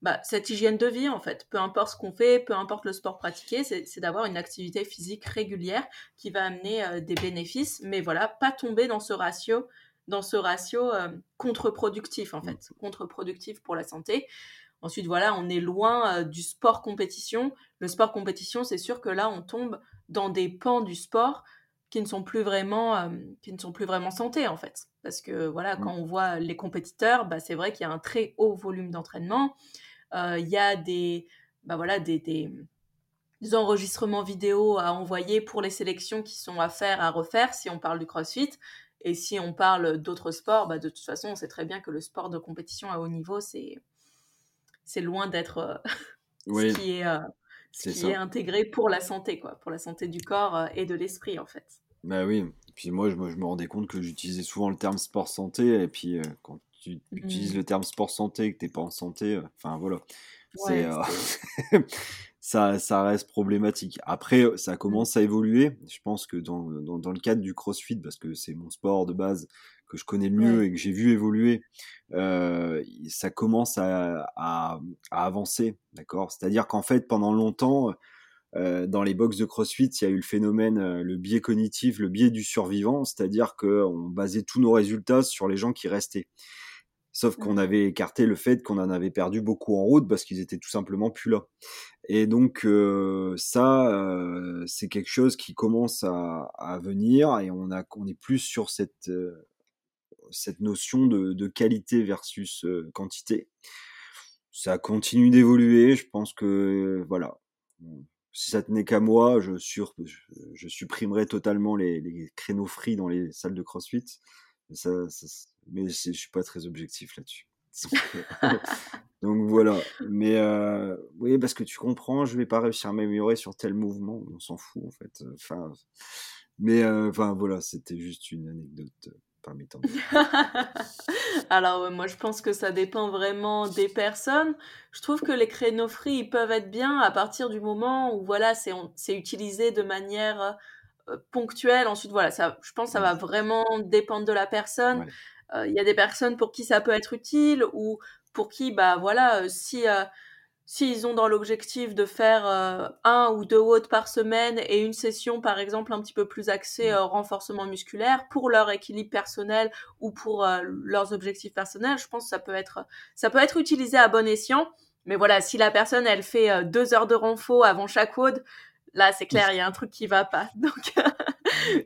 bah, cette hygiène de vie, en fait. Peu importe ce qu'on fait, peu importe le sport pratiqué, c'est d'avoir une activité physique régulière qui va amener euh, des bénéfices, mais voilà, pas tomber dans ce ratio, dans ce ratio euh, contre-productif, en fait, contre-productif pour la santé. Ensuite, voilà, on est loin euh, du sport compétition. Le sport compétition, c'est sûr que là, on tombe dans des pans du sport qui ne sont plus vraiment, qui ne sont plus vraiment santé, en fait. Parce que voilà, mmh. quand on voit les compétiteurs, bah, c'est vrai qu'il y a un très haut volume d'entraînement. Euh, il y a des, bah voilà, des, des, enregistrements vidéo à envoyer pour les sélections qui sont à faire, à refaire, si on parle du CrossFit. Et si on parle d'autres sports, bah de toute façon, on sait très bien que le sport de compétition à haut niveau, c'est c'est loin d'être euh, ce qui est, euh, qui est intégré pour la santé, quoi, pour la santé du corps et de l'esprit, en fait. Bah oui. puis moi, je, je, me rendais compte que j'utilisais souvent le terme sport santé, et puis quand tu utilises le mmh. terme sport santé et que t'es pas en santé, euh, enfin voilà. euh, ça, ça reste problématique. Après, euh, ça mmh. commence à évoluer. Je pense que dans, dans, dans le cadre du CrossFit, parce que c'est mon sport de base que je connais mieux et que j'ai vu évoluer, euh, ça commence à, à, à avancer, d'accord? C'est-à-dire qu'en fait, pendant longtemps, dans les box de CrossFit, il y a eu le phénomène, le biais cognitif, le biais du survivant, c'est-à-dire qu'on basait tous nos résultats sur les gens qui restaient. Sauf qu'on mmh. avait écarté le fait qu'on en avait perdu beaucoup en route parce qu'ils étaient tout simplement plus là. Et donc ça, c'est quelque chose qui commence à, venir et on a, on est plus sur cette cette notion de, qualité versus quantité. Ça continue d'évoluer. Je pense que voilà, si ça tenait qu'à moi, je, sur, je, supprimerais totalement les, créneaux free dans les salles de CrossFit. Ça, mais je suis pas très objectif là-dessus. Donc voilà. Mais euh, oui, parce que tu comprends, je vais pas réussir à m'améliorer sur tel mouvement. On s'en fout en fait. Enfin, mais euh, enfin voilà, c'était juste une anecdote euh, parmi tant Alors moi je pense que ça dépend vraiment des personnes. Je trouve que les créneaux free ils peuvent être bien à partir du moment où voilà c'est utilisé de manière ponctuelle. Ensuite voilà, ça, je pense que ça va vraiment dépendre de la personne. Il y a des personnes pour qui ça peut être utile ou pour qui, bah voilà, euh, si euh, s'ils ont dans l'objectif de faire euh, un ou deux WOD par semaine et une session par exemple un petit peu plus axée au renforcement musculaire pour leur équilibre personnel ou pour leurs objectifs personnels, je pense que ça peut être ça peut être utilisé à bon escient. Mais voilà, si la personne elle fait deux heures de renfort avant chaque WOD, là c'est clair, il y a un truc qui va pas. Donc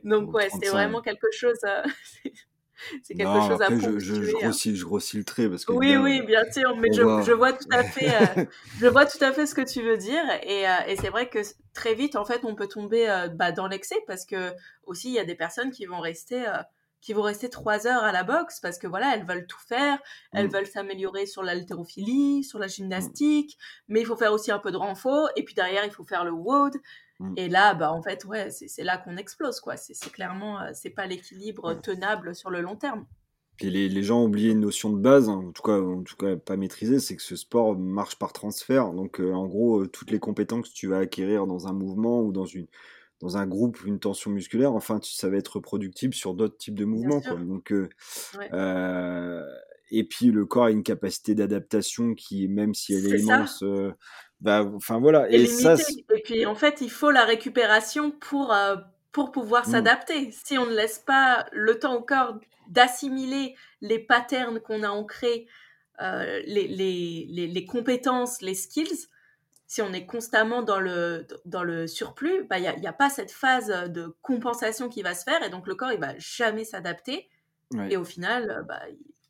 donc ouais, c'est vraiment quelque chose. c'est quelque chose à je, je, je, hein. grossis, je grossis le trait parce que oui, oui, bien sûr, mais je, je, vois tout à fait, euh, je vois tout à fait ce que tu veux dire, et, euh, et c'est vrai que très vite, en fait, on peut tomber euh, bah, dans l'excès parce que aussi il y a des personnes qui vont rester qui vont rester trois heures à la boxe parce que voilà, elles veulent tout faire, elles mm. veulent s'améliorer sur l'haltérophilie, sur la gymnastique, mais il faut faire aussi un peu de renfort, et puis derrière, il faut faire le WOD, Mmh. Et là, bah, en fait, ouais, c'est là qu'on explose, quoi. C'est clairement, euh, c'est pas l'équilibre tenable sur le long terme. Puis les, les, gens ont oublié une notion de base, hein, en tout cas, en tout cas pas maîtrisée, c'est que ce sport marche par transfert. Donc, euh, en gros, euh, toutes les compétences que tu vas acquérir dans un mouvement ou dans une dans un groupe, une tension musculaire, enfin, tu, ça va être reproductible sur d'autres types de mouvements. Quoi. Donc, et puis le corps a une capacité d'adaptation qui, même si elle est, immense, bah, enfin voilà. Et, ça, et puis en fait, il faut la récupération pour, euh, pour pouvoir mmh. s'adapter. Si on ne laisse pas le temps au corps d'assimiler les patterns qu'on a ancrés, euh, les, les, les, compétences, les skills, si on est constamment dans le, dans le surplus, il bah, n'y a, y a, pas cette phase de compensation qui va se faire et donc le corps il va jamais s'adapter. Et au final, bah,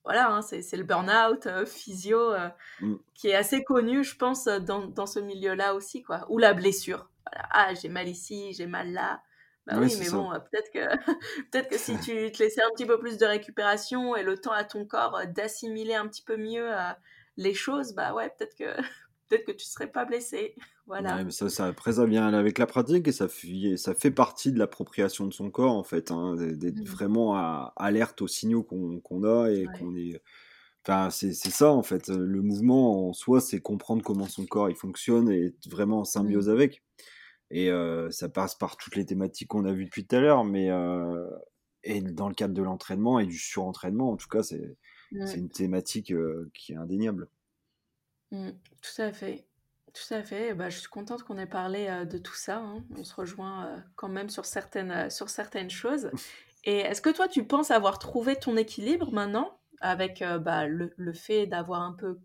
voilà, hein, c'est le burn-out euh, physio euh, mmh. qui est assez connu, je pense, euh, dans, dans ce milieu-là aussi, quoi. Ou la blessure. Ah, j'ai mal ici, j'ai mal là. Bah oui, mais bon, peut-être que, peut que si tu te laissais un petit peu plus de récupération et le temps à ton corps d'assimiler un petit peu mieux les choses, bah ouais, peut-être que, peut-être que tu serais pas blessé. Voilà. ça, ça, après, ça vient avec la pratique et ça fait, ça fait partie de l'appropriation de son corps, en fait, hein, d'être mmh. vraiment à, alerte aux signaux qu'on a et qu'on est. Enfin, c'est ça, en fait. Le mouvement en soi, c'est comprendre comment son corps il fonctionne et être vraiment en symbiose mmh. avec. Et euh, ça passe par toutes les thématiques qu'on a vues depuis tout à l'heure, mais euh, et dans le cadre de l'entraînement et du surentraînement, en tout cas, c'est une thématique euh, qui est indéniable. Mmh, tout à fait. Tout à fait. Bah, je suis contente qu'on ait parlé euh, de tout ça. Hein. On se rejoint euh, quand même sur certaines, euh, sur certaines choses. Et est-ce que toi, tu penses avoir trouvé ton équilibre maintenant avec bah, le, le, fait d'avoir un peu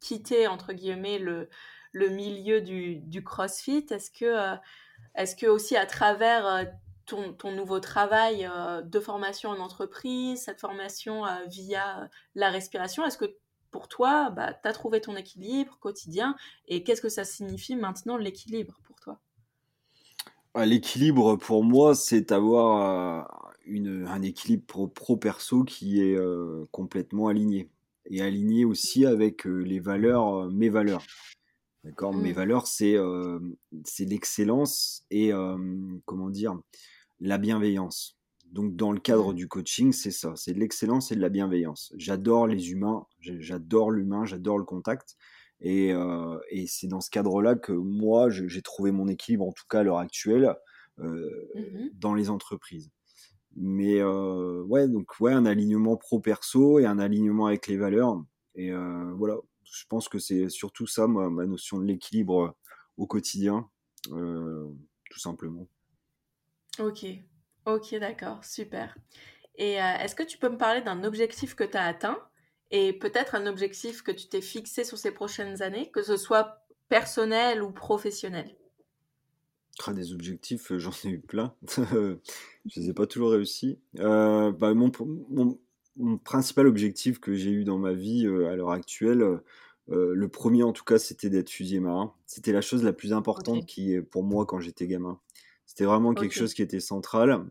quitté, entre guillemets, le, le milieu du, du CrossFit? Est-ce que, est-ce que aussi à travers ton, ton, nouveau travail de formation en entreprise, cette formation via la respiration, est-ce que pour toi, bah, tu as trouvé ton équilibre quotidien et qu'est-ce que ça signifie maintenant l'équilibre pour toi? Ah, L'équilibre pour moi, c'est avoir euh, un équilibre pro-perso qui est euh, complètement aligné et aligné aussi avec euh, les valeurs, mes valeurs. D'accord, mes mmh. valeurs, c'est c'est l'excellence et comment dire la bienveillance. Donc dans le cadre du coaching, c'est ça, c'est de l'excellence et de la bienveillance. J'adore les humains, j'adore l'humain, j'adore le contact. Et, euh, et c'est dans ce cadre-là que moi, j'ai trouvé mon équilibre, en tout cas à l'heure actuelle, euh, mmh dans les entreprises. Mais euh, ouais, donc ouais, un alignement pro-perso et un alignement avec les valeurs. Et euh, voilà, je pense que c'est surtout ça, ma notion de l'équilibre au quotidien. tout simplement. Ok, ok, d'accord, super. Et est-ce que tu peux me parler d'un objectif que tu as atteint et peut-être un objectif que tu t'es fixé sur ces prochaines années, que ce soit personnel ou professionnel? Des objectifs, j'en ai eu plein. je les ai pas toujours réussi. Euh, bah, mon, mon, principal objectif que j'ai eu dans ma vie à l'heure actuelle, le premier en tout cas, c'était d'être fusilier marin. C'était la chose la plus importante qui, pour moi quand j'étais gamin. C'était vraiment quelque chose qui était central.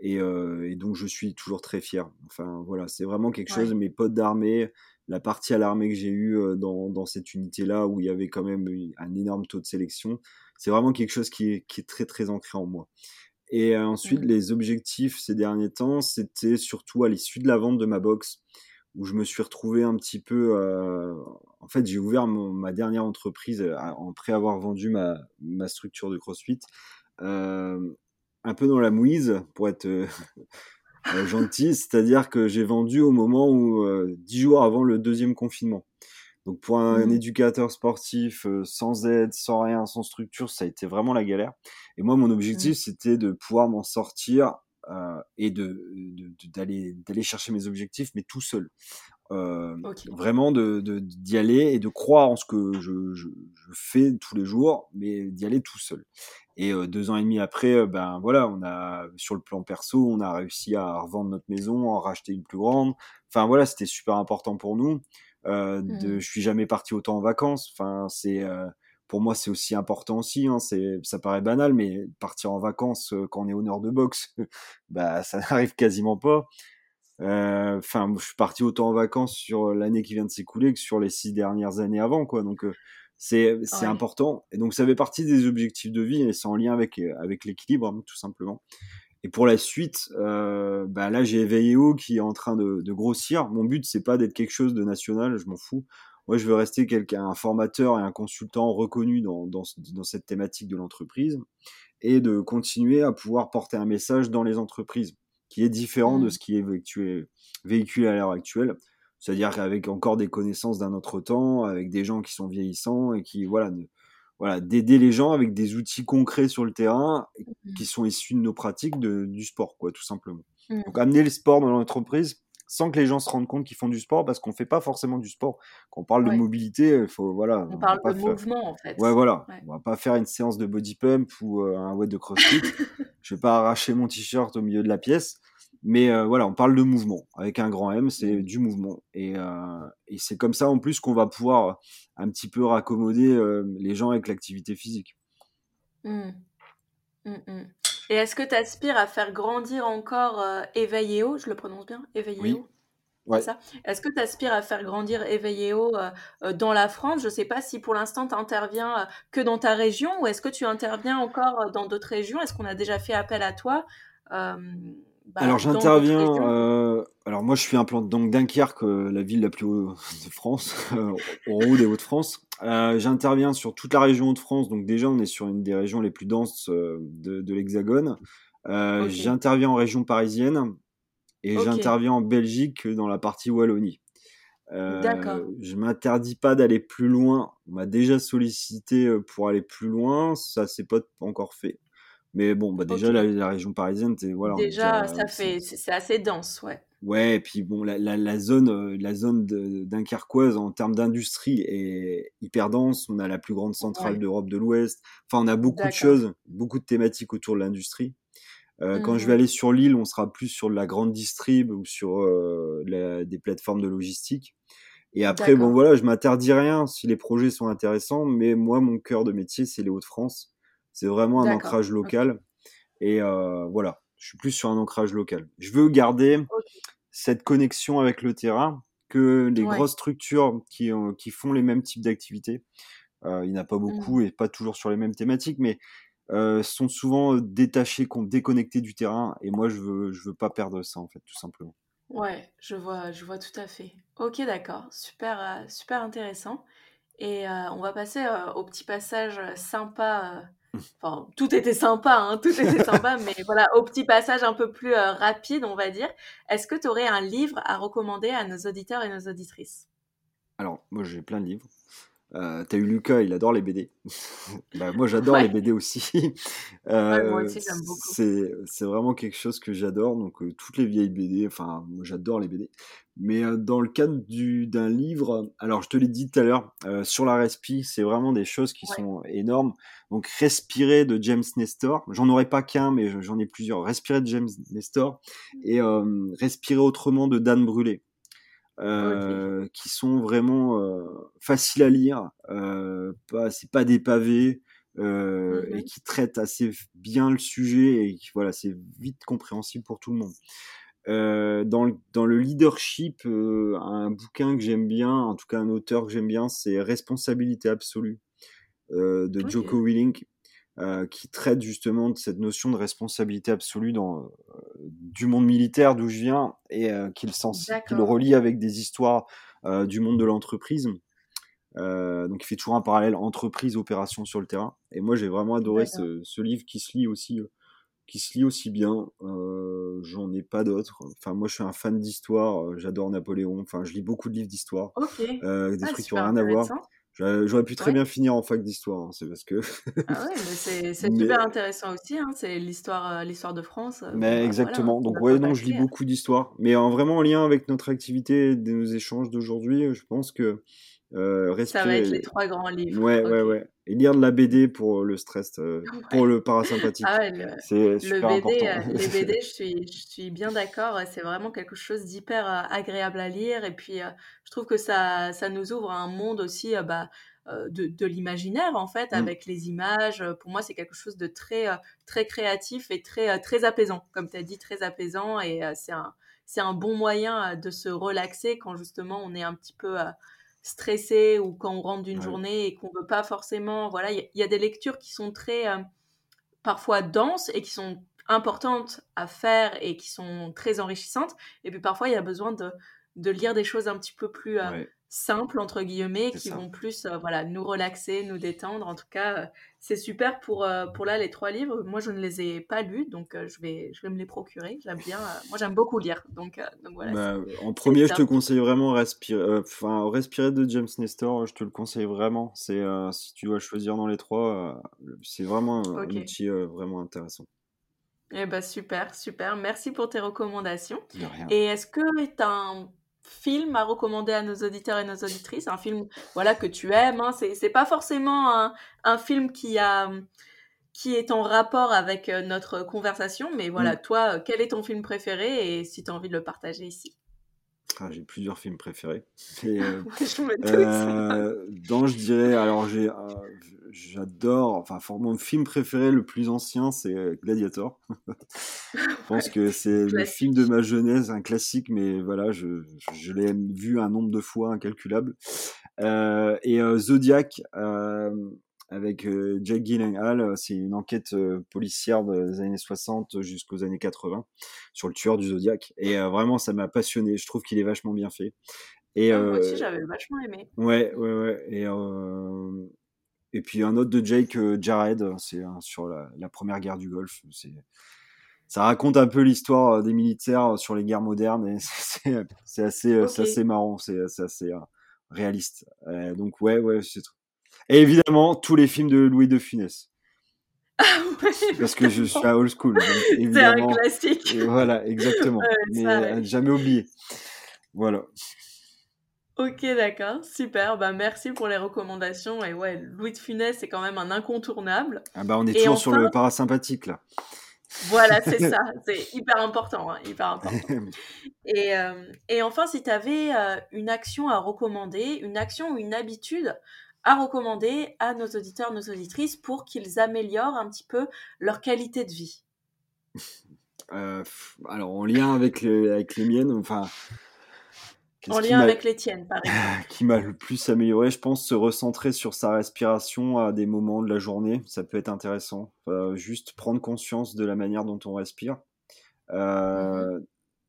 Et, et, donc je suis toujours très fier. Enfin voilà, c'est vraiment quelque chose. Mes potes d'armée, la partie à l'armée que j'ai eue dans, dans cette unité-là, où il y avait quand même un énorme taux de sélection, c'est vraiment quelque chose qui est, qui est, très très ancré en moi. Et ensuite, mmh. les objectifs ces derniers temps, c'était surtout à l'issue de la vente de ma box, où je me suis retrouvé un petit peu. en fait, j'ai ouvert ma dernière entreprise après avoir vendu ma, ma structure de CrossFit un peu dans la mouise, pour être euh, euh, gentil, c'est-à-dire que j'ai vendu au moment où, euh, dix jours avant le deuxième confinement. Donc pour un, mmh. éducateur sportif sans aide, sans rien, sans structure, ça a été vraiment la galère. Et moi, mon objectif, mmh. c'était de pouvoir m'en sortir et de d'aller d'aller chercher mes objectifs, mais tout seul. Vraiment de d'y aller et de croire en ce que je, je, je fais tous les jours, mais d'y aller tout seul. Et deux ans et demi après, ben voilà, on a sur le plan perso, on a réussi à revendre notre maison, à en racheter une plus grande. Enfin voilà, c'était super important pour nous. Euh, de, mmh. je suis jamais parti autant en vacances. Enfin c'est pour moi c'est aussi important aussi. Hein, c'est ça paraît banal, mais partir en vacances quand on est honneur de boxe, bah ça n'arrive quasiment pas. Enfin, je suis parti autant en vacances sur l'année qui vient de s'écouler que sur les six dernières années avant, quoi. Donc c'est important. Et donc, ça fait partie des objectifs de vie et c'est en lien avec, euh, avec l'équilibre, hein, tout simplement. Et pour la suite, euh, bah là, j'ai Veilleo qui est en train de, de grossir. Mon but, c'est pas d'être quelque chose de national, je m'en fous. Moi, je veux rester quelqu'un, un formateur et un consultant reconnu dans, dans, dans cette thématique de l'entreprise et de continuer à pouvoir porter un message dans les entreprises qui est différent de mmh. ce qui est véhiculé à l'heure actuelle c'est-à-dire avec encore des connaissances d'un autre temps, avec des gens qui sont vieillissants et qui, voilà, voilà d'aider les gens avec des outils concrets sur le terrain mmh. qui sont issus de nos pratiques de, du sport, quoi, tout simplement. Mmh. Donc amener le sport dans l'entreprise sans que les gens se rendent compte qu'ils font du sport parce qu'on fait pas forcément du sport. Quand on parle de mobilité, il faut voilà. On, parle de mouvement en fait. Ouais voilà. On va pas faire une séance de body pump ou euh, un weight de CrossFit. je vais pas arracher mon t-shirt au milieu de la pièce. Mais euh, voilà, on parle de mouvement. Avec un grand M, c'est du mouvement. Et, euh, et c'est comme ça en plus qu'on va pouvoir un petit peu raccommoder les gens avec l'activité physique. Mmh. Mmh, mmh. Et est-ce que tu aspires à faire grandir encore Eveilleo Je le prononce bien Eveilleo? Oui. Ouais. Est-ce que tu aspires à faire grandir Eveilleo dans la France? Je ne sais pas si pour l'instant tu interviens que dans ta région ou est-ce que tu interviens encore dans d'autres régions? Est-ce qu'on a déjà fait appel à toi? Bah, alors j'interviens. Euh, alors moi je suis implanté donc Dunkerque, euh, la ville la plus haute de France, euh, au haut des Hauts-de-France. j'interviens sur toute la région Hauts-de-France, donc déjà on est sur une des régions les plus denses de, de l'Hexagone. J'interviens en région parisienne et j'interviens en Belgique dans la partie Wallonie. Euh, je m'interdis pas d'aller plus loin. On m'a déjà sollicité pour aller plus loin, ça s'est pas encore fait. Mais bon, bah déjà, la, région parisienne, c'est voilà. Déjà, ça fait, c'est assez dense, ouais. Ouais, et puis bon, la, la, zone, euh, la zone dunkerquoise en termes d'industrie est hyper dense. On a la plus grande centrale d'Europe de l'Ouest. Enfin, on a beaucoup de choses, beaucoup de thématiques autour de l'industrie. Euh, Quand je vais mmh. aller sur l'île, on sera plus sur la grande distrib ou sur euh, des plateformes de logistique. Et après, bon voilà, je m'interdis rien si les projets sont intéressants, mais moi, mon cœur de métier, c'est les Hauts-de-France. C'est vraiment un ancrage local. Et euh, voilà, je suis plus sur un ancrage local. Je veux garder cette connexion avec le terrain que les grosses structures qui, qui font les mêmes types d'activités. Euh, il n'y en a pas beaucoup mmh. et pas toujours sur les mêmes thématiques, mais euh, sont souvent détachés, déconnectés du terrain. Et moi, je veux, je veux pas perdre ça, en fait, tout simplement. Ouais, je vois, je vois tout à fait. Ok, d'accord. Super, super intéressant. Et on va passer au petit passage sympa Enfin, tout était sympa, hein, tout était sympa, mais voilà, au petit passage un peu plus euh, rapide, on va dire. Est-ce que tu aurais un livre à recommander à nos auditeurs et nos auditrices? Alors, moi, j'ai plein de livres. Euh, T'as eu Lucas, il adore les BD. bah, moi, j'adore les BD aussi. euh, moi aussi, j'aime beaucoup. C'est vraiment quelque chose que j'adore. Donc, euh, toutes les vieilles BD, enfin, moi, j'adore les BD. Mais dans le cadre d'un livre, alors je te l'ai dit tout à l'heure, sur la respi, c'est vraiment des choses qui sont énormes. Donc, Respirer de James Nestor, j'en aurais pas qu'un, mais j'en ai plusieurs. Respirer de James Nestor et Respirer autrement de Dan Brûlé. Euh, qui sont vraiment euh, faciles à lire, euh, pas, c'est pas des pavés, euh, et mmh qui traitent assez bien le sujet et qui, voilà, c'est vite compréhensible pour tout le monde. Dans, le, dans le leadership, un bouquin que j'aime bien, en tout cas un auteur que j'aime bien, c'est Responsabilité absolue de Joko Willink. Euh, qui traite justement de cette notion de responsabilité absolue dans euh, du monde militaire d'où je viens et euh, qu'il le relie avec des histoires euh, du monde de l'entreprise. donc il fait toujours un parallèle entreprise opération sur le terrain. Et moi j'ai vraiment adoré ce, ce, livre qui se lit aussi qui se lit aussi bien. J'en ai pas d'autres. Enfin moi je suis un fan d'histoire. J'adore Napoléon. Enfin je lis beaucoup de livres d'histoire. Okay. des ah, trucs qui n'ont rien à voir. J'aurais pu très bien finir en fac d'histoire, hein, c'est parce que. ah ouais, mais c'est super intéressant aussi, hein, c'est l'histoire euh, l'histoire de France. Euh, mais bah, exactement, donc ouais, non, je lis beaucoup d'histoires, mais en vraiment en lien avec notre activité, de nos échanges d'aujourd'hui, je pense que euh, ça va être les trois grands livres. Ouais, ouais, ouais. Et lire de la BD pour le stress, euh, pour le parasympathique. Ah ouais, c'est super le BD, important. les BD, je suis, je suis bien d'accord. C'est vraiment quelque chose d'hyper euh, agréable à lire. Et puis, je trouve que ça, ça nous ouvre un monde aussi bah, de, de l'imaginaire, en fait, mmh. avec les images. Pour moi, c'est quelque chose de très, très créatif et très, très apaisant. Comme tu as dit, très apaisant. Et c'est un, un bon moyen de se relaxer quand justement on est un petit peu stressé ou quand on rentre d'une journée et qu'on veut pas forcément. Voilà, il y, a des lectures qui sont très euh, parfois denses et qui sont importantes à faire et qui sont très enrichissantes. Et puis parfois, il y a besoin de, de lire des choses un petit peu plus euh, simples, entre guillemets, qui vont plus euh, voilà, nous relaxer, nous détendre. En tout cas, euh, c'est super pour, euh, pour là les trois livres. Moi, je ne les ai pas lus, donc je, vais, je vais me les procurer. J'aime bien. moi, j'aime beaucoup lire. Donc, donc voilà. Bah, en premier, je te conseille vraiment respirer, enfin, respirer de James Nestor. Je te le conseille vraiment. C'est si tu dois choisir dans les trois, c'est vraiment un outil vraiment intéressant. Eh ben super, super. Merci pour tes recommandations. Et est-ce que tu as un film à recommander à nos auditeurs et nos auditrices, un film voilà que tu aimes. Hein. C'est, pas forcément un, un, film qui a qui est en rapport avec euh, notre conversation, mais voilà, mm. toi, quel est ton film préféré et si tu as envie de le partager ici? Ah, j'ai plusieurs films préférés. euh, euh, dans, je dirais, alors j'ai, euh, j'adore, enfin, mon film préféré le plus ancien, c'est euh, Gladiator. je pense que c'est le film de ma jeunesse, un classique, mais voilà, je, je l'ai vu un nombre de fois incalculable. et Zodiac, avec euh, Jack Gyllenhaal. Euh, c'est une enquête euh, policière des années 60 jusqu'aux années 80 sur le tueur du Zodiac. Et vraiment, ça m'a passionné. Je trouve qu'il est vachement bien fait. Et, moi aussi, j'avais vachement aimé. Ouais, ouais, ouais. Et, et puis un autre de Jake Jared, c'est sur la, la, première guerre du Golfe. C'est ça raconte un peu l'histoire des militaires sur les guerres modernes et c'est assez, okay. assez marrant, c'est assez réaliste. donc ouais, ouais, c'est et évidemment, tous les films de Louis de Funès. Ah Parce que je suis à old school. C'est un classique. voilà, exactement. Mais jamais oublié. Voilà. Ok, d'accord, super. Bah, merci pour les recommandations. Et ouais, Louis de Funès, c'est quand même un incontournable. Ah bah, on est toujours sur le parasympathique, là. Voilà, c'est ça. C'est hyper important. Hein, hyper important. Et, euh, et enfin, si tu avais euh, une action à recommander, une action ou une habitude à recommander à nos auditeurs, nos auditrices pour qu'ils améliorent un petit peu leur qualité de vie euh, Alors, en lien avec les, avec les miennes, enfin. En lien avec les tiennes, par exemple. Qui m'a le plus amélioré, je pense, se recentrer sur sa respiration à des moments de la journée, ça peut être intéressant. juste prendre conscience de la manière dont on respire. Euh, mmh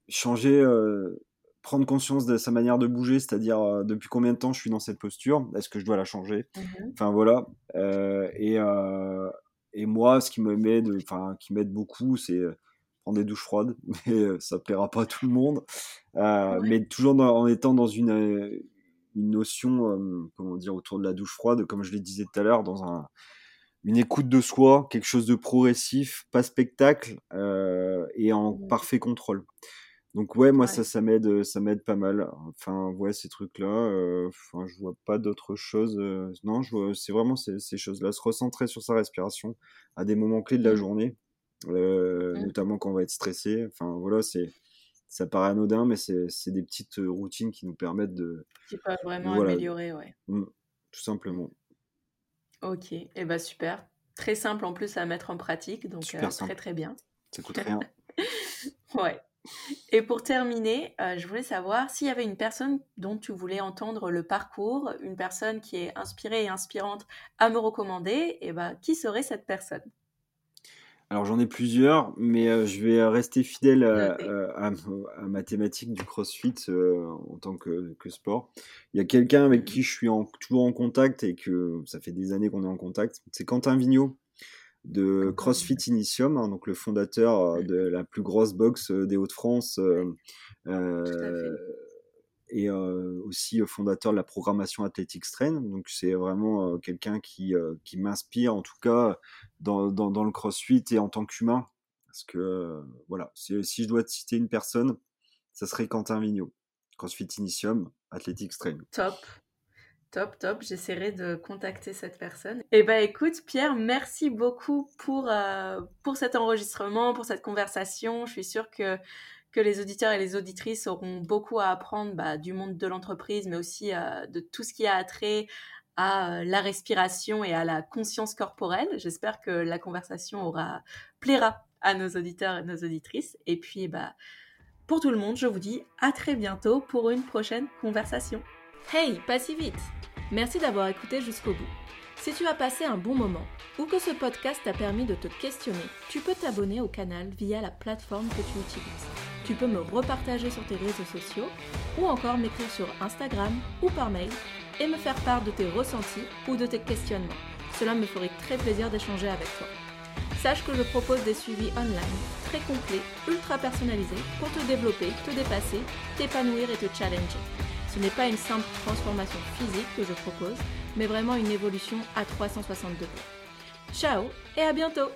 changer, euh, prendre conscience de sa manière de bouger, c'est-à-dire euh, depuis combien de temps je suis dans cette posture, est-ce que je dois la changer? Mmh Enfin voilà. Euh, et, euh, et moi, ce qui me m'aide, enfin qui m'aide beaucoup, c'est prendre des douches froides, mais ça plaira pas à tout le monde. Mais toujours en étant dans une une notion, comment dire, autour de la douche froide, comme je le disais tout à l'heure, dans un, une écoute de soi, quelque chose de progressif, pas spectacle et en parfait contrôle. Donc ouais, moi ça, ça m'aide, ça m'aide pas mal. Enfin ouais, ces trucs-là. enfin, je vois pas d'autre chose. non, je c'est vraiment ces, ces choses-là. Se recentrer sur sa respiration à des moments clés de la mmh. journée, mmh. notamment quand on va être stressé. Enfin voilà, c'est ça paraît anodin, mais c'est des petites routines qui nous permettent de. Qui peuvent vraiment améliorer, ouais. tout simplement. Ok, et eh ben super. Très simple en plus à mettre en pratique, donc très très bien. Ça coûte rien. ouais. Et pour terminer, euh, je voulais savoir s'il y avait une personne dont tu voulais entendre le parcours, une personne qui est inspirée et inspirante à me recommander, et ben, qui serait cette personne? Alors j'en ai plusieurs, mais euh, je vais rester fidèle à, ma thématique du CrossFit euh, en tant que, sport. Il y a quelqu'un avec mmh qui je suis toujours en contact et que ça fait des années qu'on est en contact, c'est Quentin Vigneault de CrossFit Initium, hein, donc le fondateur euh, de la plus grosse boxe euh, des Hauts-de-France euh, et aussi fondateur de la programmation Athletics Train. Donc c'est vraiment quelqu'un qui, qui m'inspire en tout cas dans, dans, le CrossFit et en tant qu'humain. Parce que voilà, si, si, je dois citer une personne, ça serait Quentin Vigneault. CrossFit Initium, Athletics Train. Top. Top, top. J'essaierai de contacter cette personne. Eh ben, écoute, Pierre, merci beaucoup pour, euh, pour cet enregistrement, pour cette conversation. Je suis sûre que, que les auditeurs et les auditrices auront beaucoup à apprendre bah, du monde de l'entreprise, mais aussi euh, de tout ce qui a trait à euh, la respiration et à la conscience corporelle. J'espère que la conversation aura plaira à nos auditeurs et nos auditrices. Et puis, bah, pour tout le monde, je vous dis à très bientôt pour une prochaine conversation. Hey, pas si vite Merci d'avoir écouté jusqu'au bout. Si tu as passé un bon moment ou que ce podcast t'a permis de te questionner, tu peux t'abonner au canal via la plateforme que tu utilises. Tu peux me repartager sur tes réseaux sociaux ou encore m'écrire sur Instagram ou par mail et me faire part de tes ressentis ou de tes questionnements. Cela me ferait très plaisir d'échanger avec toi. Sache que je propose des suivis online très complets, ultra personnalisés pour te développer, te dépasser, t'épanouir et te challenger. Ce n'est pas une simple transformation physique que je propose, mais vraiment une évolution à 360 degrés. Ciao et à bientôt